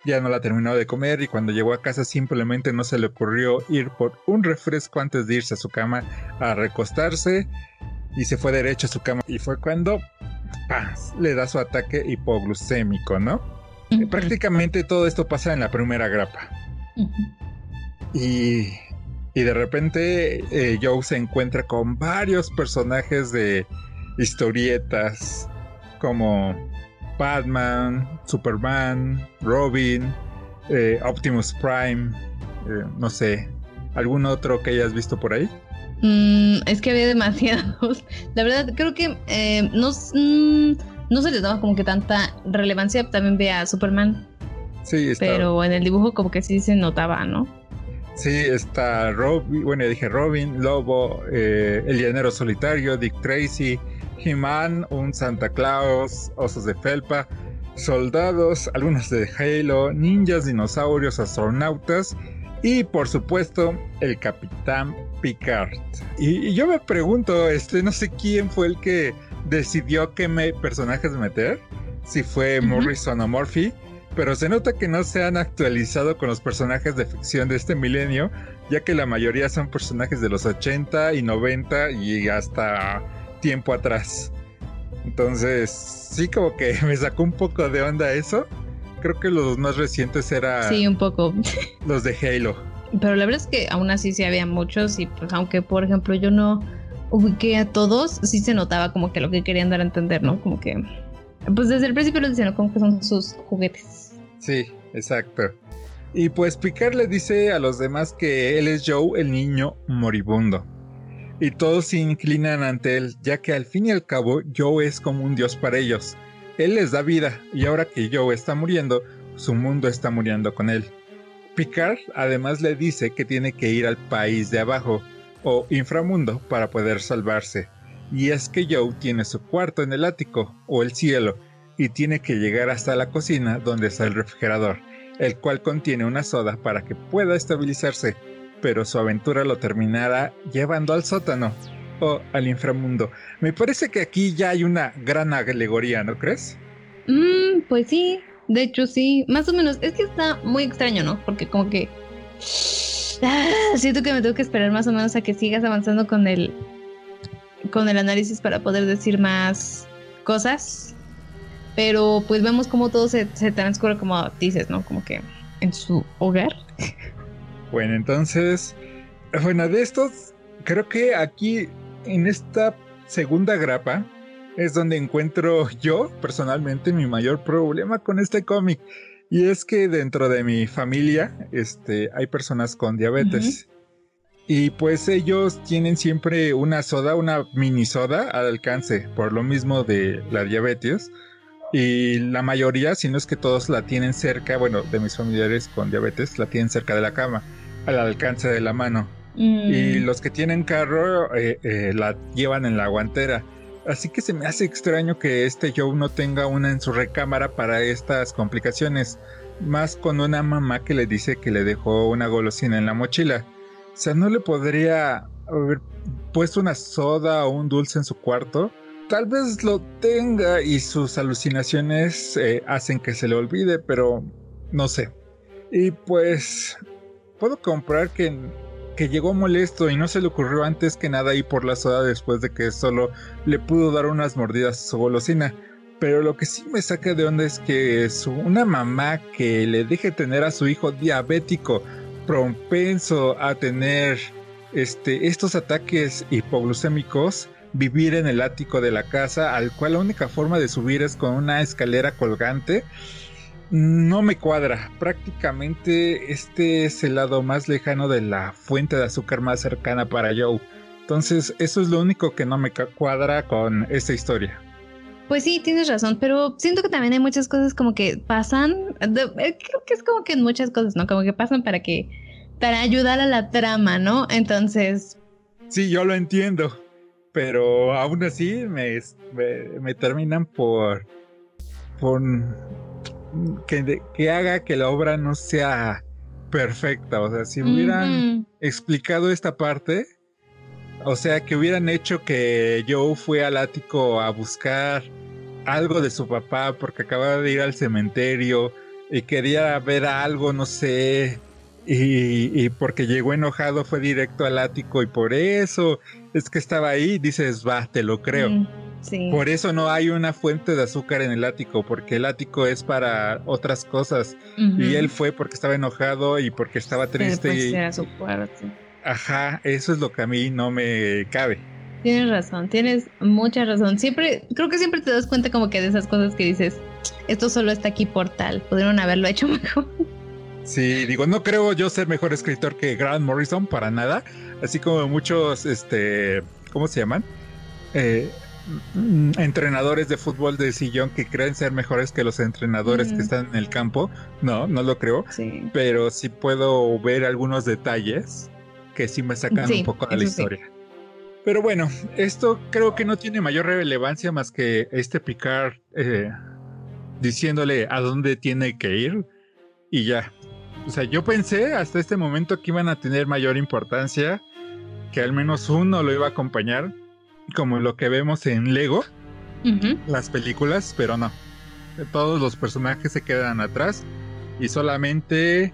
ya no la terminó de comer y cuando llegó a casa simplemente no se le ocurrió ir por un refresco antes de irse a su cama a recostarse y se fue derecho a su cama y fue cuando le da su ataque hipoglucémico, ¿no? Prácticamente todo esto pasa en la primera grapa. y, y, de repente eh, Joe se encuentra con varios personajes de historietas como Batman, Superman, Robin, eh, Optimus Prime, eh, no sé, ¿algún otro que hayas visto por ahí?
Mm, es que había demasiados. La verdad, creo que eh, no, mm, no se les daba como que tanta relevancia. También ve a Superman.
Sí, está.
Pero en el dibujo como que sí se notaba, ¿no?
Sí, está Robin, bueno, dije Robin, Lobo, El Llanero Solitario, Dick Tracy, He-Man, un Santa Claus, osos de felpa, soldados, algunos de Halo, ninjas, dinosaurios, astronautas y por supuesto el Capitán Picard. Y, yo me pregunto, este, no sé quién fue el que decidió qué personajes meter, si fue Morrison o Murphy, pero se nota que no se han actualizado con los personajes de ficción de este milenio, ya que la mayoría son personajes de los 80 y 90 y hasta tiempo atrás. Entonces, sí, como que me sacó un poco de onda eso. Creo que los más recientes eran.
Sí, un poco.
Los de Halo.
Pero la verdad es que aún así sí había muchos. Y pues, aunque por ejemplo yo no ubiqué a todos, sí se notaba como que lo que querían dar a entender, ¿no? Como que. Pues desde el principio lo dicen, como que son sus juguetes.
Sí, exacto. Y pues Picard le dice a los demás que él es Joe, el niño moribundo y todos se inclinan ante él, ya que al fin y al cabo Joe es como un dios para ellos. Él les da vida y ahora que Joe está muriendo, su mundo está muriendo con él. Picard además le dice que tiene que ir al país de abajo o inframundo para poder salvarse. Y es que Joe tiene su cuarto en el ático o el cielo y tiene que llegar hasta la cocina donde está el refrigerador, el cual contiene una soda para que pueda estabilizarse pero su aventura lo terminará llevando al sótano o al inframundo. Me parece que aquí ya hay una gran alegoría, ¿no crees?
Mm, pues sí, de hecho sí, más o menos. Es que está muy extraño, ¿no? Porque como que... Siento que me tengo que esperar más o menos a que sigas avanzando con el con el análisis para poder decir más cosas. Pero pues vemos cómo todo se, se transcurre como dices, ¿no? Como que en su hogar.
Bueno, entonces, bueno, de estos, creo que aquí en esta segunda grapa es donde encuentro yo personalmente mi mayor problema con este cómic. Y es que dentro de mi familia este, hay personas con diabetes. Y pues ellos tienen siempre una soda, una mini soda al alcance, por lo mismo de la diabetes. Y la mayoría, si no es que todos la tienen cerca, bueno, de mis familiares con diabetes, la tienen cerca de la cama al alcance de la mano. Y
Mm,
los que tienen carro eh, eh, la llevan en la guantera. Así que se me hace extraño que este Joe no tenga una en su recámara para estas complicaciones. Más con una mamá que le dice que le dejó una golosina en la mochila. O sea, ¿no le podría haber puesto una soda o un dulce en su cuarto? Tal vez lo tenga y sus alucinaciones eh, hacen que se le olvide, pero no sé. Y pues puedo comprar que, que llegó molesto y no se le ocurrió antes que nada ir por la soda después de que solo le pudo dar unas mordidas a su golosina. Pero lo que sí me saca de onda es que su, una mamá que le deje tener a su hijo diabético propenso a tener este, estos ataques hipoglucémicos, vivir en el ático de la casa, al cual la única forma de subir es con una escalera colgante, no me cuadra. Prácticamente este es el lado más lejano de la fuente de azúcar más cercana para Joe. Entonces, eso es lo único que no me cuadra con esta historia.
Pues sí, tienes razón, pero siento que también hay muchas cosas como que pasan, eh, creo que es como que en muchas cosas, ¿no? Como que pasan para que, para ayudar a la trama, ¿no? Entonces,
Sí, yo lo entiendo, pero aún así me, me, me terminan por, por que, que haga que la obra no sea perfecta. O sea, si hubieran explicado esta parte, o sea, que hubieran hecho que Joe fue al ático a buscar algo de su papá porque acababa de ir al cementerio y quería ver algo, no sé, y, y porque llegó enojado fue directo al ático y por eso es que estaba ahí, dices, va, te lo creo.
mm, sí.
Por eso no hay una fuente de azúcar en el ático, porque el ático es para otras cosas. Y él fue porque estaba enojado y porque estaba
Pero,
triste.
pues,
y-
era su cuarto.
Ajá, eso es lo que a mí no me cabe.
Tienes razón, tienes mucha razón. Siempre, creo que siempre te das cuenta como que de esas cosas que dices, esto solo está aquí por tal, pudieron haberlo hecho mejor.
Sí, digo, no creo yo ser mejor escritor que Grant Morrison para nada. Así como muchos, este, ¿cómo se llaman? Eh, mm, entrenadores de fútbol de sillón que creen ser mejores que los entrenadores
Mm.
que están en el campo. No, no lo creo.
Sí.
Pero sí puedo ver algunos detalles que sí me sacan
Sí,
un poco de la
eso sí.
historia. Pero bueno, esto creo que no tiene mayor relevancia más que este Picard eh, diciéndole a dónde tiene que ir y ya. O sea, yo pensé hasta este momento que iban a tener mayor importancia, que al menos uno lo iba a acompañar, como lo que vemos en Lego, las películas, pero no. Todos los personajes se quedan atrás y solamente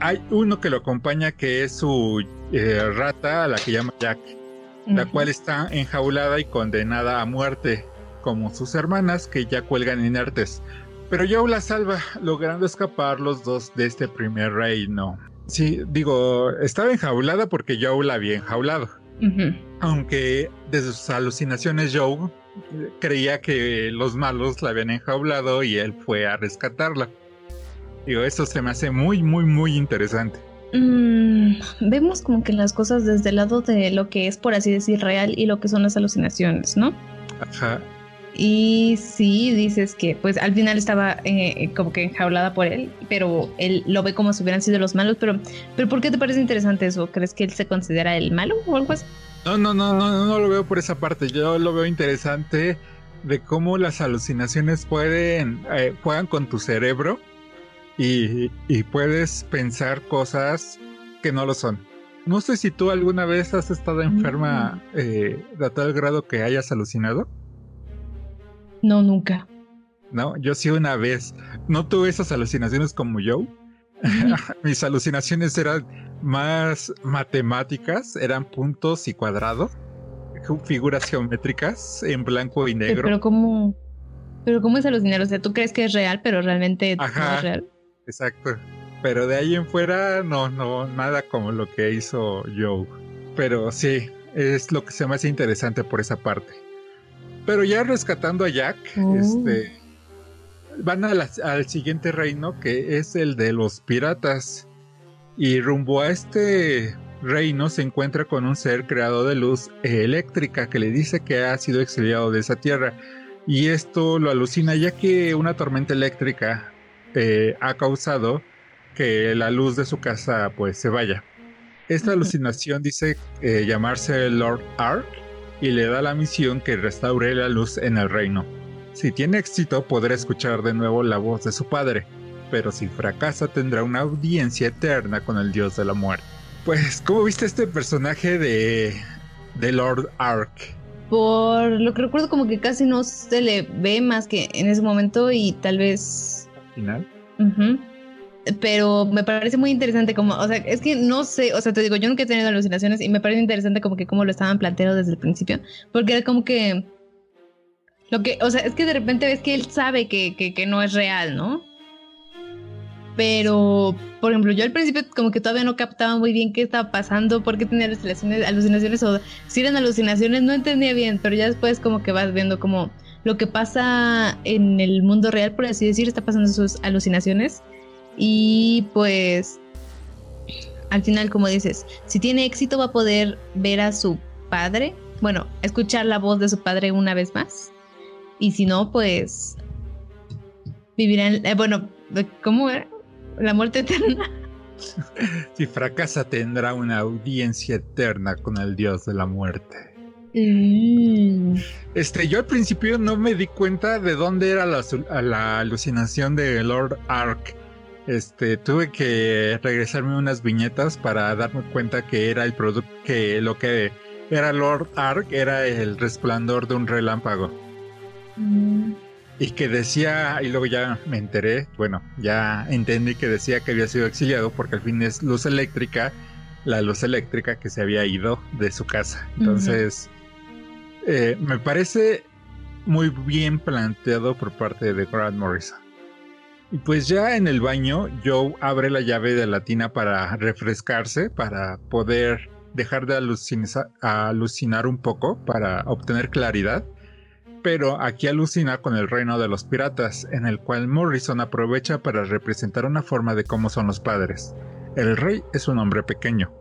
hay uno que lo acompaña que es su eh, rata, a la que llama Jack, la cual está enjaulada y condenada a muerte, como sus hermanas que ya cuelgan inertes. Pero Joe la salva, logrando escapar los dos de este primer reino. Sí, digo, estaba enjaulada porque Joe la había enjaulado. Aunque desde sus alucinaciones Joe eh, creía que los malos la habían enjaulado y él fue a rescatarla. Digo, eso se me hace muy, muy, muy interesante.
Mm, vemos como que las cosas desde el lado de lo que es, por así decir, real y lo que son las alucinaciones, ¿no?
Ajá.
Y sí, dices que pues al final estaba eh, como que enjaulada por él, pero él lo ve como si hubieran sido los malos, pero, pero ¿por qué te parece interesante eso? ¿Crees que él se considera el malo o algo así?
No, no, no, no, no lo veo por esa parte. Yo lo veo interesante de cómo las alucinaciones pueden, eh, juegan con tu cerebro y, y puedes pensar cosas que no lo son. No sé si tú alguna vez has estado enferma eh, a tal grado que hayas alucinado.
No, nunca.
No, yo sí una vez. No tuve esas alucinaciones como yo. Mis alucinaciones eran más matemáticas, eran puntos y cuadrados, figuras geométricas en blanco y negro.
pero cómo, pero cómo es alucinar, o sea, tú crees que es real, pero realmente no es real.
Exacto. Pero de ahí en fuera, no, no, nada como lo que hizo Joe. Pero sí, es lo que se me hace interesante por esa parte. Pero ya rescatando a Jack,
Oh.
este, van a la- al siguiente reino que es el de los piratas. Y rumbo a este reino se encuentra con un ser creado de luz eléctrica que le dice que ha sido exiliado de esa tierra. Y esto lo alucina ya que una tormenta eléctrica eh, ha causado que la luz de su casa pues se vaya. Esta alucinación dice eh, llamarse Lord Ark y le da la misión que restaure la luz en el reino. Si tiene éxito podrá escuchar de nuevo la voz de su padre, pero si fracasa tendrá una audiencia eterna con el dios de la muerte. Pues, ¿cómo viste este personaje de, de Lord Ark?
Por lo que recuerdo como que casi no se le ve más que en ese momento y tal vez...
Al final.
Pero me parece muy interesante como, o sea, es que no sé, o sea, te digo, yo nunca he tenido alucinaciones y me parece interesante como que como lo estaban planteando desde el principio, porque era como que... Lo que, o sea, es que de repente ves que él sabe que, que, que no es real, ¿no? Pero, por ejemplo, yo al principio como que todavía no captaba muy bien qué estaba pasando, por qué tenía alucinaciones, alucinaciones o si eran alucinaciones, no entendía bien, pero ya después como que vas viendo como lo que pasa en el mundo real, por así decir, está pasando sus alucinaciones. Y pues, al final, como dices, si tiene éxito va a poder ver a su padre, bueno, escuchar la voz de su padre una vez más. Y si no, pues vivirá en, eh, bueno, ¿cómo era? la muerte eterna.
si fracasa tendrá una audiencia eterna con el dios de la muerte.
Mm.
Este, yo al principio no me di cuenta de dónde era la, alucinación de Lord Ark. Este, tuve que regresarme unas viñetas para darme cuenta que era el producto, que lo que era Lord Ark era el resplandor de un relámpago.
Mm.
Y que decía, y luego ya me enteré, bueno, ya entendí que decía que había sido exiliado porque al fin es luz eléctrica, la luz eléctrica que se había ido de su casa. Entonces, eh, me parece muy bien planteado por parte de Grant Morrison. Y pues ya en el baño, Joe abre la llave de la tina para refrescarse, para poder dejar de alucinar un poco, para obtener claridad pero aquí alucina con el reino de los piratas, en el cual Morrison aprovecha para representar una forma de cómo son los padres. El rey es un hombre pequeño,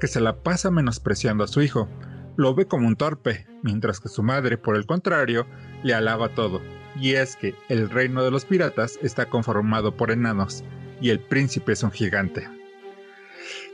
que se la pasa menospreciando a su hijo, lo ve como un torpe, mientras que su madre, por el contrario, le alaba todo. Y es que el reino de los piratas está conformado por enanos, y el príncipe es un gigante.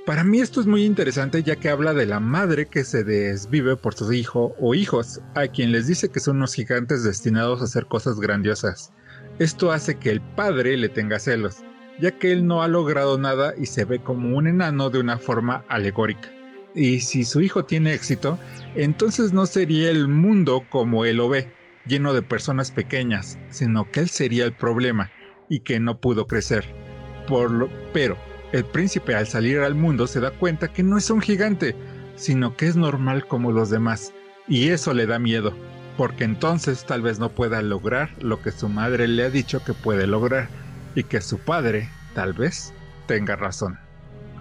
Para mí esto es muy interesante ya que habla de la madre que se desvive por su hijo o hijos, a quien les dice que son unos gigantes destinados a hacer cosas grandiosas. Esto hace que el padre le tenga celos, ya que él no ha logrado nada y se ve como un enano de una forma alegórica. Y si su hijo tiene éxito, entonces no sería el mundo como él lo ve, lleno de personas pequeñas, sino que él sería el problema y que no pudo crecer. Por lo, pero el príncipe al salir al mundo se da cuenta que no es un gigante, sino que es normal como los demás, y eso le da miedo, porque entonces tal vez no pueda lograr lo que su madre le ha dicho que puede lograr, y que su padre, tal vez, tenga razón.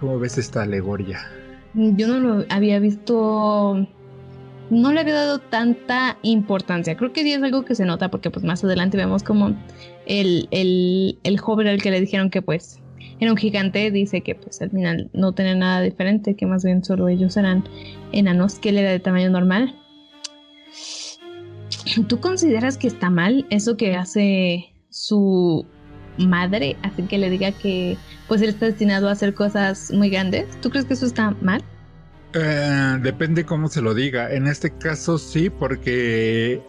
¿Cómo ves esta alegoría?
Yo no lo había visto no le había dado tanta importancia. Creo que sí es algo que se nota porque pues más adelante vemos como el, el, el joven al que le dijeron que pues era un gigante, dice que pues al final no tenía nada diferente, que más bien solo ellos eran enanos, que él era de tamaño normal. ¿Tú consideras que está mal eso que hace su madre, así que le diga que pues él está destinado a hacer cosas muy grandes? ¿Tú crees que eso está mal?
Eh, depende cómo se lo diga. En este caso sí, porque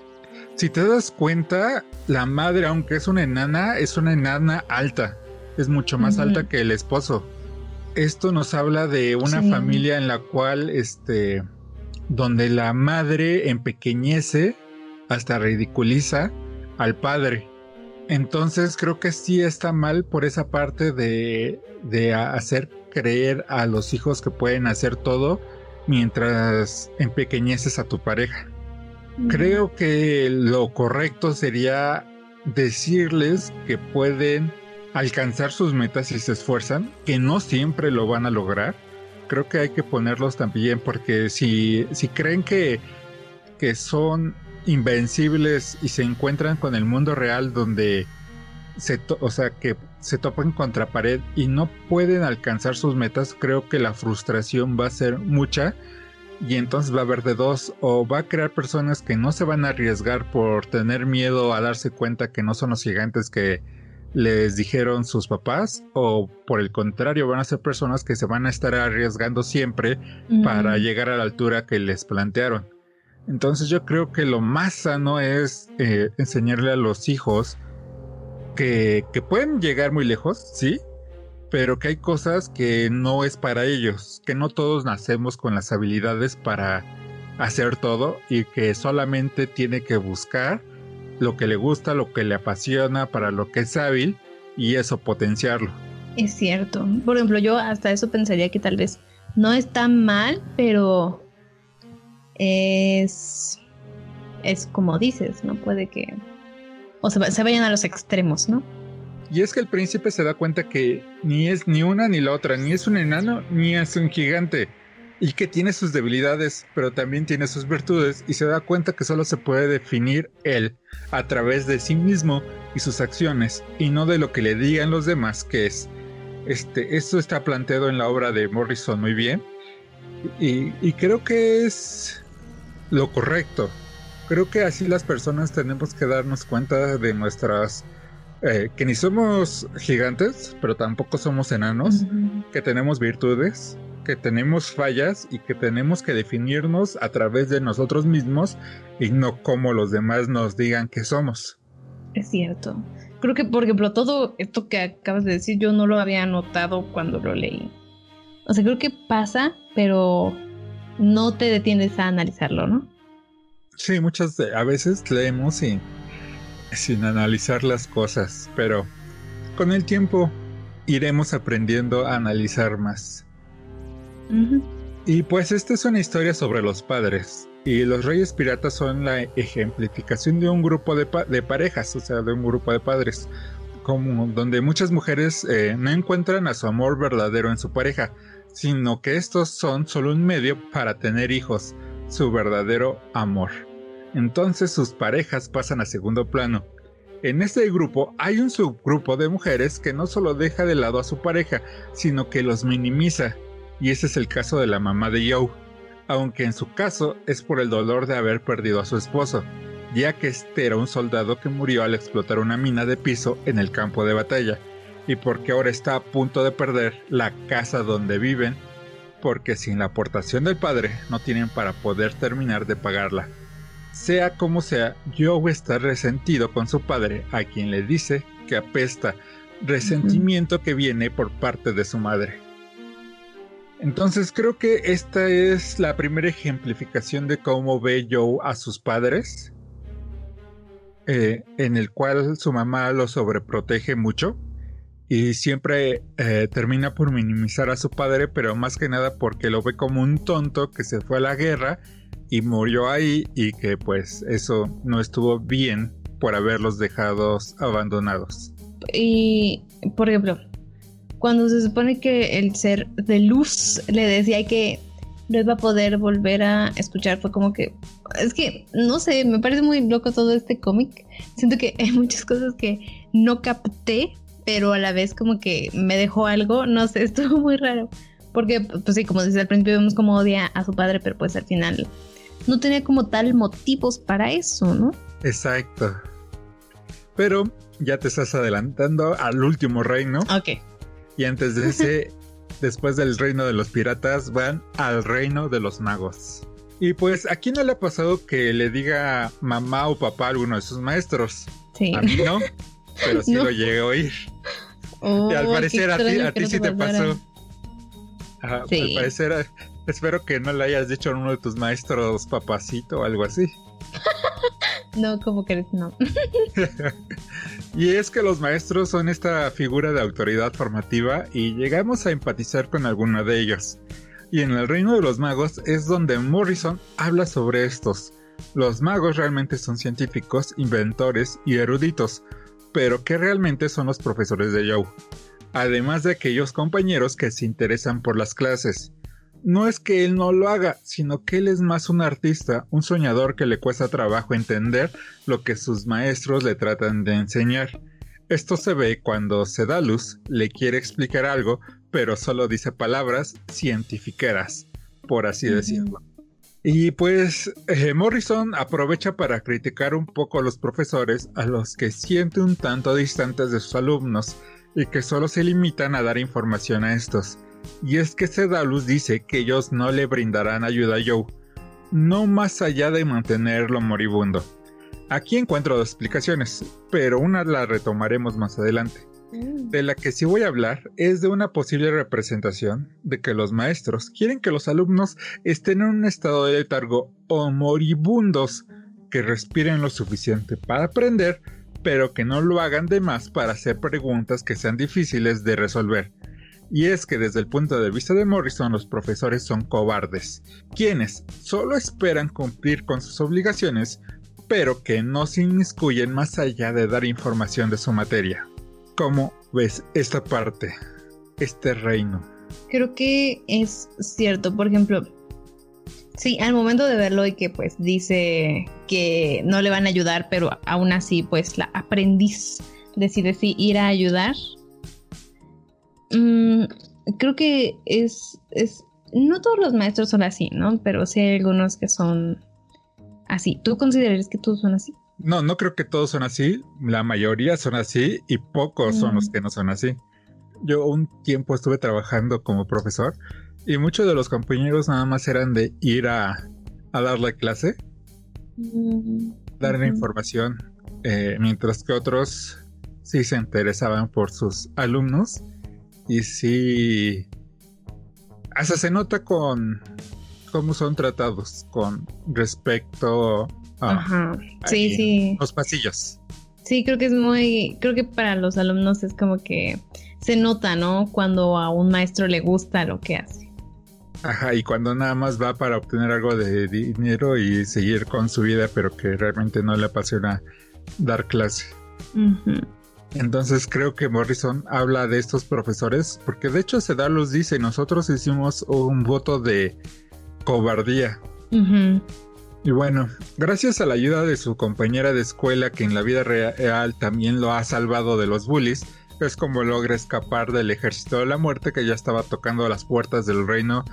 si te das cuenta, la madre, aunque es una enana, es una enana alta es mucho más alta que el esposo. Esto nos habla de una familia en la cual, este, donde la madre empequeñece hasta ridiculiza al padre. Entonces creo que sí está mal por esa parte de, de hacer creer a los hijos que pueden hacer todo mientras empequeñeces a tu pareja. Creo que lo correcto sería decirles que pueden alcanzar sus metas si se esfuerzan, que no siempre lo van a lograr. Creo que hay que ponerlos también porque si, si creen que, que son invencibles y se encuentran con el mundo real donde se o sea que se topan contra pared y no pueden alcanzar sus metas, creo que la frustración va a ser mucha y entonces va a haber de dos o va a crear personas que no se van a arriesgar por tener miedo a darse cuenta que no son los gigantes que les dijeron sus papás o por el contrario van a ser personas que se van a estar arriesgando siempre para llegar a la altura que les plantearon. Entonces yo creo que lo más sano es eh, enseñarle a los hijos que, pueden llegar muy lejos, sí, pero que hay cosas que no es para ellos, que no todos nacemos con las habilidades para hacer todo y que solamente tiene que buscar lo que le gusta, lo que le apasiona, para lo que es hábil y eso potenciarlo.
Es cierto. Por ejemplo, yo hasta eso pensaría que tal vez no está mal, pero es, es como dices, ¿no? Puede que... Se, se vayan a los extremos, ¿no?
Y es que el príncipe se da cuenta que ni es ni una ni la otra, ni es un enano ni es un gigante, y que tiene sus debilidades, pero también tiene sus virtudes, y se da cuenta que solo se puede definir él a través de sí mismo y sus acciones, y no de lo que le digan los demás que es. Este, esto está planteado en la obra de Morrison muy bien, y, y creo que es lo correcto. Creo que así las personas tenemos que darnos cuenta de nuestras... Eh, que ni somos gigantes, pero tampoco somos enanos, que tenemos virtudes, que tenemos fallas y que tenemos que definirnos a través de nosotros mismos y no como los demás nos digan que somos.
Es cierto. Creo que, por ejemplo, todo esto que acabas de decir yo no lo había notado cuando lo leí. O sea, creo que pasa, pero no te detienes a analizarlo, ¿no?
Sí, muchas a veces leemos sin, sin analizar las cosas, pero con el tiempo iremos aprendiendo a analizar más. Y pues esta es una historia sobre los padres. Y los reyes piratas son la ejemplificación de un grupo de, de parejas, o sea, de un grupo de padres, como donde muchas mujeres eh, no encuentran a su amor verdadero en su pareja, sino que estos son solo un medio para tener hijos, su verdadero amor. Entonces sus parejas pasan a segundo plano. En este grupo hay un subgrupo de mujeres que no solo deja de lado a su pareja, sino que los minimiza, y ese es el caso de la mamá de Joe, aunque en su caso es por el dolor de haber perdido a su esposo, ya que este era un soldado que murió al explotar una mina de piso en el campo de batalla, y porque ahora está a punto de perder la casa donde viven, porque sin la aportación del padre no tienen para poder terminar de pagarla. Sea como sea, Joe está resentido con su padre, a quien le dice que apesta, resentimiento que viene por parte de su madre. Entonces creo que esta es la primera ejemplificación de cómo ve Joe a sus padres, eh, en el cual su mamá lo sobreprotege mucho y siempre eh, termina por minimizar a su padre, pero más que nada porque lo ve como un tonto que se fue a la guerra y murió ahí y que pues eso no estuvo bien por haberlos dejado abandonados.
Y, por ejemplo, cuando se supone que el ser de luz le decía que no iba a poder volver a escuchar, fue como que, es que, no sé, me parece muy loco todo este cómic. Siento que hay muchas cosas que no capté pero a la vez como que me dejó algo, no sé, estuvo muy raro. Porque, pues sí, como dice al principio, vemos como odia a su padre, pero pues al final no tenía como tal motivos para eso, ¿no?
Exacto. Pero ya te estás adelantando al último reino.
Ok.
Y antes de ese, después del reino de los piratas, van al reino de los magos. Y pues, ¿a quién no le ha pasado que le diga mamá o papá a alguno de sus maestros?
Sí.
A mí no. pero sí lo llegué a oír. y al parecer a ti, a ti sí te pasó. Al parecer, espero que no le hayas dicho a uno de tus maestros papacito o algo así.
no, como que no.
y es que los maestros son esta figura de autoridad formativa y llegamos a empatizar con alguno de ellos. Y en el reino de los magos es donde Morrison habla sobre estos. Los magos realmente son científicos, inventores y eruditos, pero que realmente son los profesores de Joe, además de aquellos compañeros que se interesan por las clases. No es que él no lo haga, sino que él es más un artista, un soñador que le cuesta trabajo entender lo que sus maestros le tratan de enseñar. Esto se ve cuando Sedalus le quiere explicar algo, pero solo dice palabras científicas, por así decirlo. Y pues eh, Morrison aprovecha para criticar un poco a los profesores a los que siente un tanto distantes de sus alumnos y que solo se limitan a dar información a estos. Y es que Sedalus dice que ellos no le brindarán ayuda a Joe, no más allá de mantenerlo moribundo. Aquí encuentro dos explicaciones, pero una la retomaremos más adelante. Mm. De la que sí voy a hablar es de una posible representación de que los maestros quieren que los alumnos estén en un estado de letargo o moribundos, que respiren lo suficiente para aprender, pero que no lo hagan de más para hacer preguntas que sean difíciles de resolver. Y es que desde el punto de vista de Morrison los profesores son cobardes, quienes solo esperan cumplir con sus obligaciones, pero que no se inmiscuyen más allá de dar información de su materia. ¿Cómo ves esta parte, este reino?
Creo que es cierto, por ejemplo, sí, al momento de verlo y que pues dice que no le van a ayudar, pero aún así pues la aprendiz decide sí ir a ayudar. Mm, creo que es, es, no todos los maestros son así, ¿no? Pero sí hay algunos que son así. ¿Tú consideras que todos son así?
No, no creo que todos son así. La mayoría son así y pocos son los mm. que no son así. Yo un tiempo estuve trabajando como profesor y muchos de los compañeros nada más eran de ir a, a darle clase, mm, darle información, eh, mientras que otros sí se interesaban por sus alumnos y sí hasta se nota con cómo son tratados con respecto
Ajá. Sí, sí.
Los pasillos.
Sí, creo que es muy, creo que para los alumnos es como que se nota, ¿no? Cuando a un maestro le gusta lo que hace.
Ajá, y cuando nada más va para obtener algo de dinero y seguir con su vida, pero que realmente no le apasiona dar clase. Entonces creo que Morrison habla de estos profesores, porque de hecho Sedar los dice, nosotros hicimos un voto de cobardía. Y bueno, gracias a la ayuda de su compañera de escuela que en la vida real también lo ha salvado de los bullies, es como logra escapar del ejército de la muerte que ya estaba tocando las puertas del reino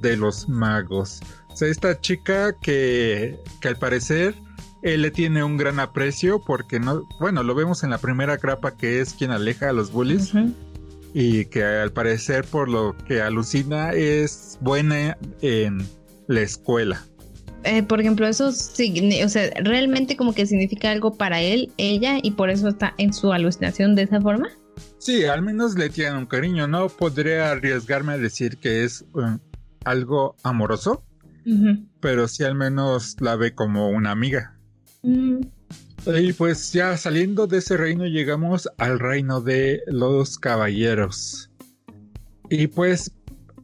de los magos. O sea, esta chica que, que al parecer él le tiene un gran aprecio porque no, bueno, lo vemos en la primera grapa que es quien aleja a los bullies. Y que al parecer por lo que alucina es buena en la escuela.
Eh, por ejemplo, eso o sea, realmente como que significa algo para él, ella, y por eso está en su alucinación de esa forma.
Sí, al menos le tiene un cariño. No podría arriesgarme a decir que es um, algo amoroso, pero sí al menos la ve como una amiga. Mm. Y pues ya saliendo de ese reino llegamos al reino de los caballeros. Y pues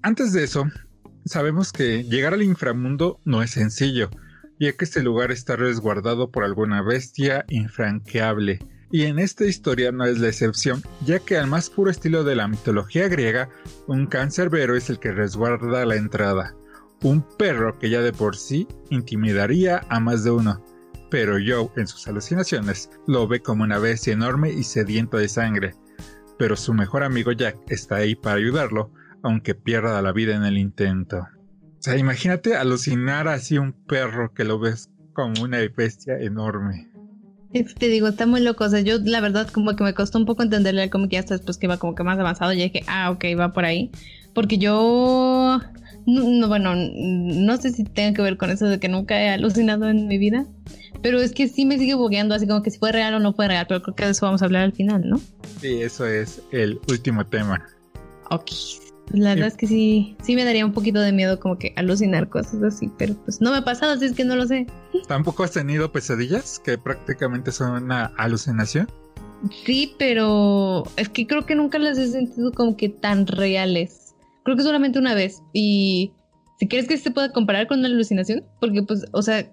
antes de eso, sabemos que llegar al inframundo no es sencillo, ya que este lugar está resguardado por alguna bestia infranqueable. Y en esta historia no es la excepción, ya que al más puro estilo de la mitología griega, un cancerbero es el que resguarda la entrada. Un perro que ya de por sí intimidaría a más de uno. Pero Joe, en sus alucinaciones, lo ve como una bestia enorme y sedienta de sangre. Pero su mejor amigo Jack está ahí para ayudarlo, aunque pierda la vida en el intento. O sea, imagínate alucinar así un perro que lo ves como una bestia enorme.
te digo, está muy loco. O sea, yo la verdad como que me costó un poco entenderle cómic y hasta después que va como que más avanzado. Y dije, ah, ok, va por ahí. Porque yo, no, bueno, no sé si tenga que ver con eso de que nunca he alucinado en mi vida. Pero es que sí me sigue bugueando así como que si fue real o no fue real. Pero creo que de eso vamos a hablar al final, ¿no?
Sí, eso es el último tema.
Ok. La verdad es que sí, sí me daría un poquito de miedo como que alucinar cosas así, pero pues no me ha pasado, así es que no lo sé.
¿Tampoco has tenido pesadillas que prácticamente son una alucinación?
Sí, pero es que creo que nunca las he sentido como que tan reales. Creo que solamente una vez. Y si quieres que se pueda comparar con una alucinación, porque pues, o sea,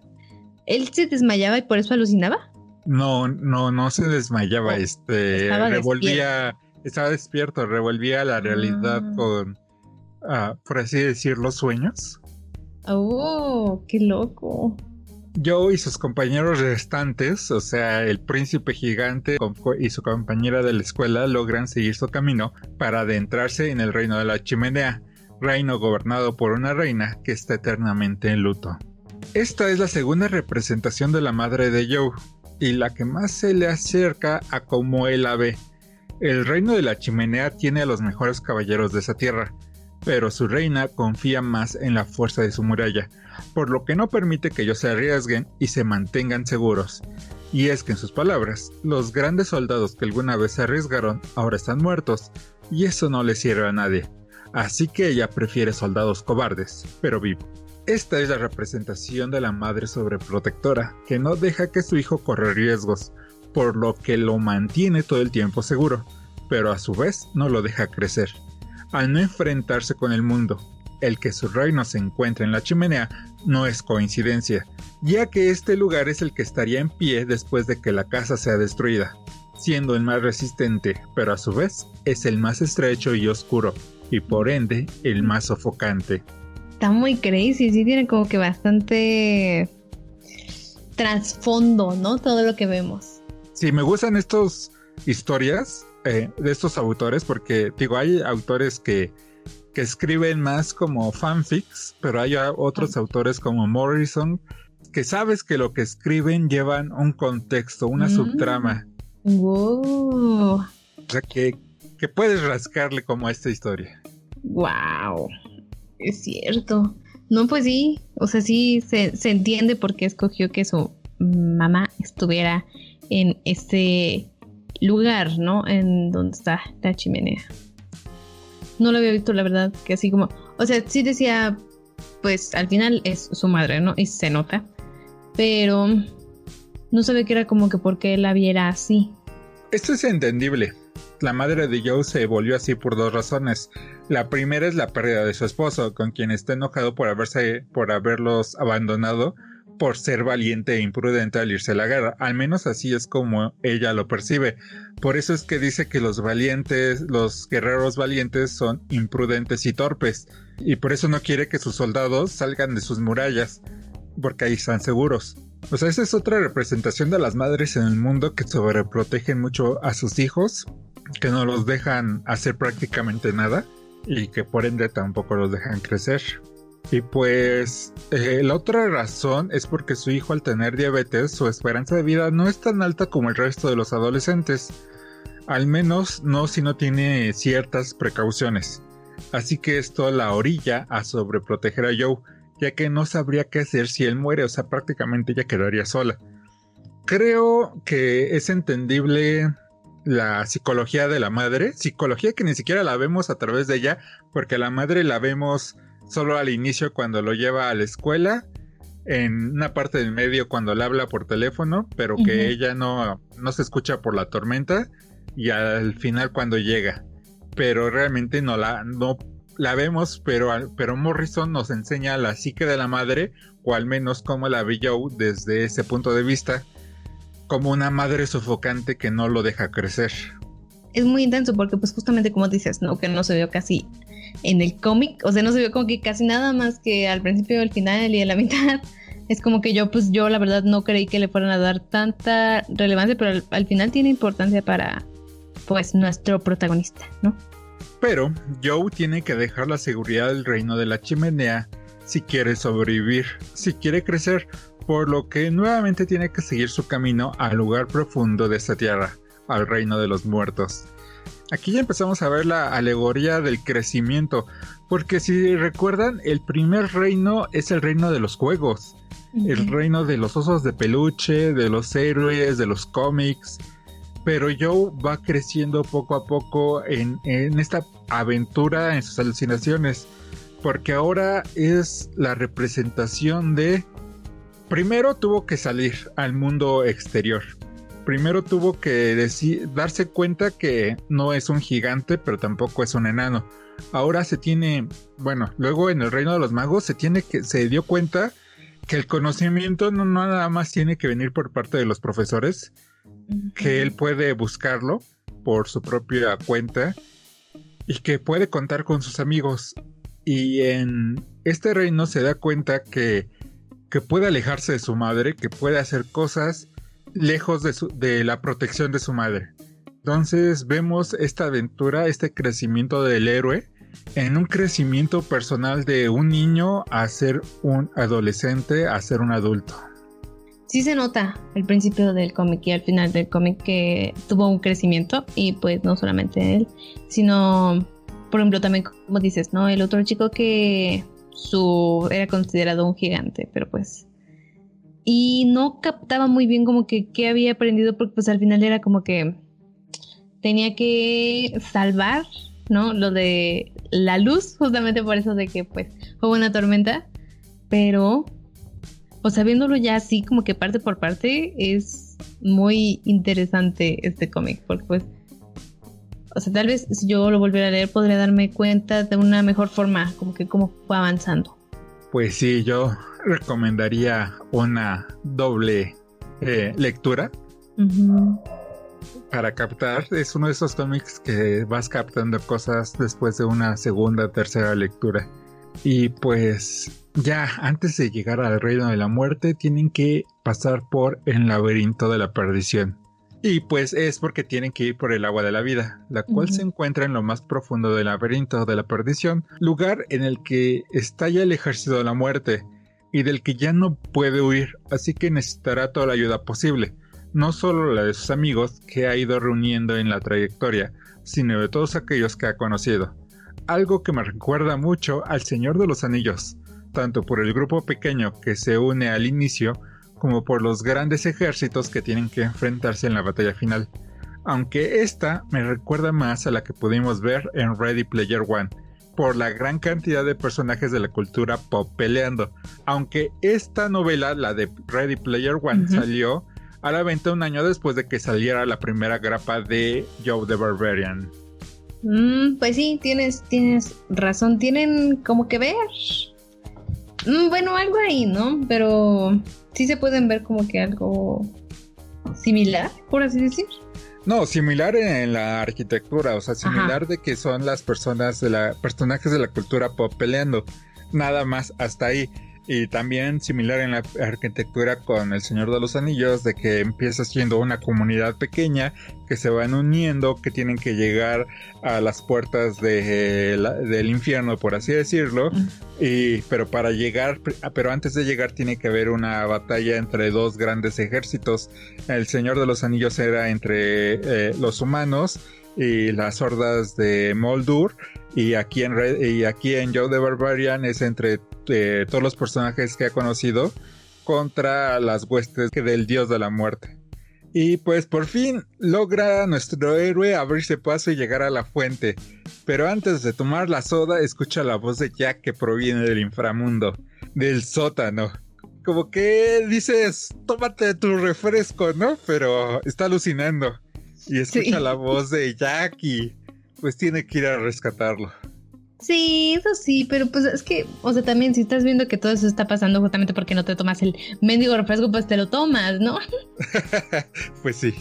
él se desmayaba y por eso alucinaba.
No, no, no se desmayaba, oh, este, revolvía estaba despierto, revolvía la realidad ah. con, ah, por así decir, los sueños.
Oh, qué loco.
Joe y sus compañeros restantes, o sea, el príncipe gigante y su compañera de la escuela, logran seguir su camino para adentrarse en el reino de la chimenea, reino gobernado por una reina que está eternamente en luto. Esta es la segunda representación de la madre de Joe y la que más se le acerca a como él la ve. El reino de la chimenea tiene a los mejores caballeros de esa tierra, pero su reina confía más en la fuerza de su muralla, por lo que no permite que ellos se arriesguen y se mantengan seguros. Y es que en sus palabras, los grandes soldados que alguna vez se arriesgaron ahora están muertos, y eso no le sirve a nadie. Así que ella prefiere soldados cobardes, pero vivos. Esta es la representación de la madre sobreprotectora, que no deja que su hijo corra riesgos, por lo que lo mantiene todo el tiempo seguro, pero a su vez no lo deja crecer. Al no enfrentarse con el mundo, el que su reino se encuentre en la chimenea no es coincidencia, ya que este lugar es el que estaría en pie después de que la casa sea destruida, siendo el más resistente, pero a su vez es el más estrecho y oscuro, y por ende el más sofocante
está muy crazy, sí tiene como que bastante trasfondo, ¿no? Todo lo que vemos.
Sí, me gustan estas historias eh, de estos autores porque, digo, hay autores que, que escriben más como fanfics, pero hay otros autores como Morrison que sabes que lo que escriben llevan un contexto, una mm. subtrama.
Wow. O
sea, que, que puedes rascarle como a esta historia.
Wow. Es cierto. No, pues sí, o sea, sí se, entiende por qué escogió que su mamá estuviera en este lugar, ¿no? En donde está la chimenea. No lo había visto, la verdad, que así como, o sea, sí decía, pues al final es su madre, ¿no? Y se nota, pero no sabía que era como que porque la viera así.
Esto es entendible. La madre de Joe se volvió así por dos razones. La primera es la pérdida de su esposo, con quien está enojado por haberse, por haberlos abandonado por ser valiente e imprudente al irse a la guerra. Al menos así es como ella lo percibe. Por eso es que dice que los valientes, los guerreros valientes son imprudentes y torpes. Y por eso no quiere que sus soldados salgan de sus murallas, porque ahí están seguros. O sea, esa es otra representación de las madres en el mundo que sobreprotegen mucho a sus hijos que no los dejan hacer prácticamente nada y que por ende tampoco los dejan crecer. Y pues eh, la otra razón es porque su hijo al tener diabetes su esperanza de vida no es tan alta como el resto de los adolescentes. Al menos no si no tiene ciertas precauciones. Así que esto la orilla a sobreproteger a Joe, ya que no sabría qué hacer si él muere, o sea, prácticamente ella quedaría sola. Creo que es entendible la psicología de la madre, psicología que ni siquiera la vemos a través de ella, porque la madre la vemos solo al inicio cuando lo lleva a la escuela, en una parte del medio cuando le habla por teléfono, pero que ella no, no se escucha por la tormenta, y al final cuando llega. Pero realmente no la, no la vemos, pero, pero Morrison nos enseña la psique de la madre, o al menos cómo la ve Joe desde ese punto de vista como una madre sofocante que no lo deja crecer.
Es muy intenso porque pues justamente como dices, ¿no? Que no se vio casi en el cómic, o sea, no se vio como que casi nada más que al principio, al final y a la mitad. Es como que yo, pues yo la verdad no creí que le fueran a dar tanta relevancia, pero al, final tiene importancia para, pues, nuestro protagonista, ¿no?
Pero Joe tiene que dejar la seguridad del reino de la chimenea si quiere sobrevivir, si quiere crecer, por lo que nuevamente tiene que seguir su camino al lugar profundo de esta tierra, al reino de los muertos. Aquí ya empezamos a ver la alegoría del crecimiento, porque si recuerdan, el primer reino es el reino de los juegos, el reino de los osos de peluche, de los héroes, de los cómics, pero Joe va creciendo poco a poco en, en esta aventura, en sus alucinaciones, porque ahora es la representación de primero tuvo que salir al mundo exterior. Primero tuvo que darse cuenta que no es un gigante, pero tampoco es un enano. Ahora se tiene, bueno, luego en el reino de los magos se tiene que se dio cuenta que el conocimiento no nada más tiene que venir por parte de los profesores, que él puede buscarlo por su propia cuenta y que puede contar con sus amigos. Y en este reino se da cuenta que que puede alejarse de su madre, que puede hacer cosas lejos de, de la protección de su madre. Entonces vemos esta aventura, este crecimiento del héroe, en un crecimiento personal de un niño a ser un adolescente, a ser un adulto.
Sí se nota al principio del cómic y al final del cómic que tuvo un crecimiento y pues no solamente él, sino por ejemplo también como dices, ¿no? El otro chico que su era considerado un gigante, pero pues y no captaba muy bien como que qué había aprendido porque pues al final era como que tenía que salvar, ¿no? Lo de la luz, justamente por eso de que pues fue una tormenta, pero o sea, viéndolo ya así como que parte por parte es muy interesante este cómic porque pues o sea, tal vez si yo lo volviera a leer podría darme cuenta de una mejor forma, como que cómo fue avanzando.
Pues sí, yo recomendaría una doble eh, lectura para captar. Es uno de esos cómics que vas captando cosas después de una segunda, tercera lectura. Y pues ya antes de llegar al reino de la muerte tienen que pasar por el laberinto de la perdición. Y pues es porque tienen que ir por el agua de la vida, la cual se encuentra en lo más profundo del laberinto de la perdición, lugar en el que estalla el ejército de la muerte y del que ya no puede huir, así que necesitará toda la ayuda posible, no solo la de sus amigos que ha ido reuniendo en la trayectoria, sino de todos aquellos que ha conocido. Algo que me recuerda mucho al Señor de los Anillos, tanto por el grupo pequeño que se une al inicio, como por los grandes ejércitos que tienen que enfrentarse en la batalla final. Aunque esta me recuerda más a la que pudimos ver en Ready Player One, por la gran cantidad de personajes de la cultura pop peleando. Aunque esta novela, la de Ready Player One, salió a la venta un año después de que saliera la primera grapa de Joe the Barbarian.
Mm, pues sí, tienes, tienes razón. Tienen como que ver. Mm, bueno, algo ahí, ¿no? Pero sí se pueden ver como que algo similar, por así decir.
No, similar en la arquitectura, o sea, similar de que son las personas de la personajes de la cultura pop peleando. Nada más hasta ahí. Y también similar en la arquitectura con El Señor de los Anillos, de que empieza siendo una comunidad pequeña que se van uniendo, que tienen que llegar a las puertas de, del infierno, por así decirlo. Y, pero para llegar, pero antes de llegar tiene que haber una batalla entre dos grandes ejércitos. El Señor de los Anillos era entre eh, los humanos y las hordas de Moldur. Y aquí en, y aquí en Joe the Barbarian es entre todos los personajes que ha conocido contra las huestes del dios de la muerte. Y pues por fin logra nuestro héroe abrirse paso y llegar a la fuente. Pero antes de tomar la soda, escucha la voz de Jack que proviene del inframundo, del sótano. Como que dices, tómate tu refresco, ¿no? Pero está alucinando. Y escucha la voz de Jack y pues tiene que ir a rescatarlo.
Sí, eso sí, pero pues es que, o sea, también si estás viendo que todo eso está pasando justamente porque no te tomas el mendigo refresco, pues te lo tomas, ¿no?
pues sí.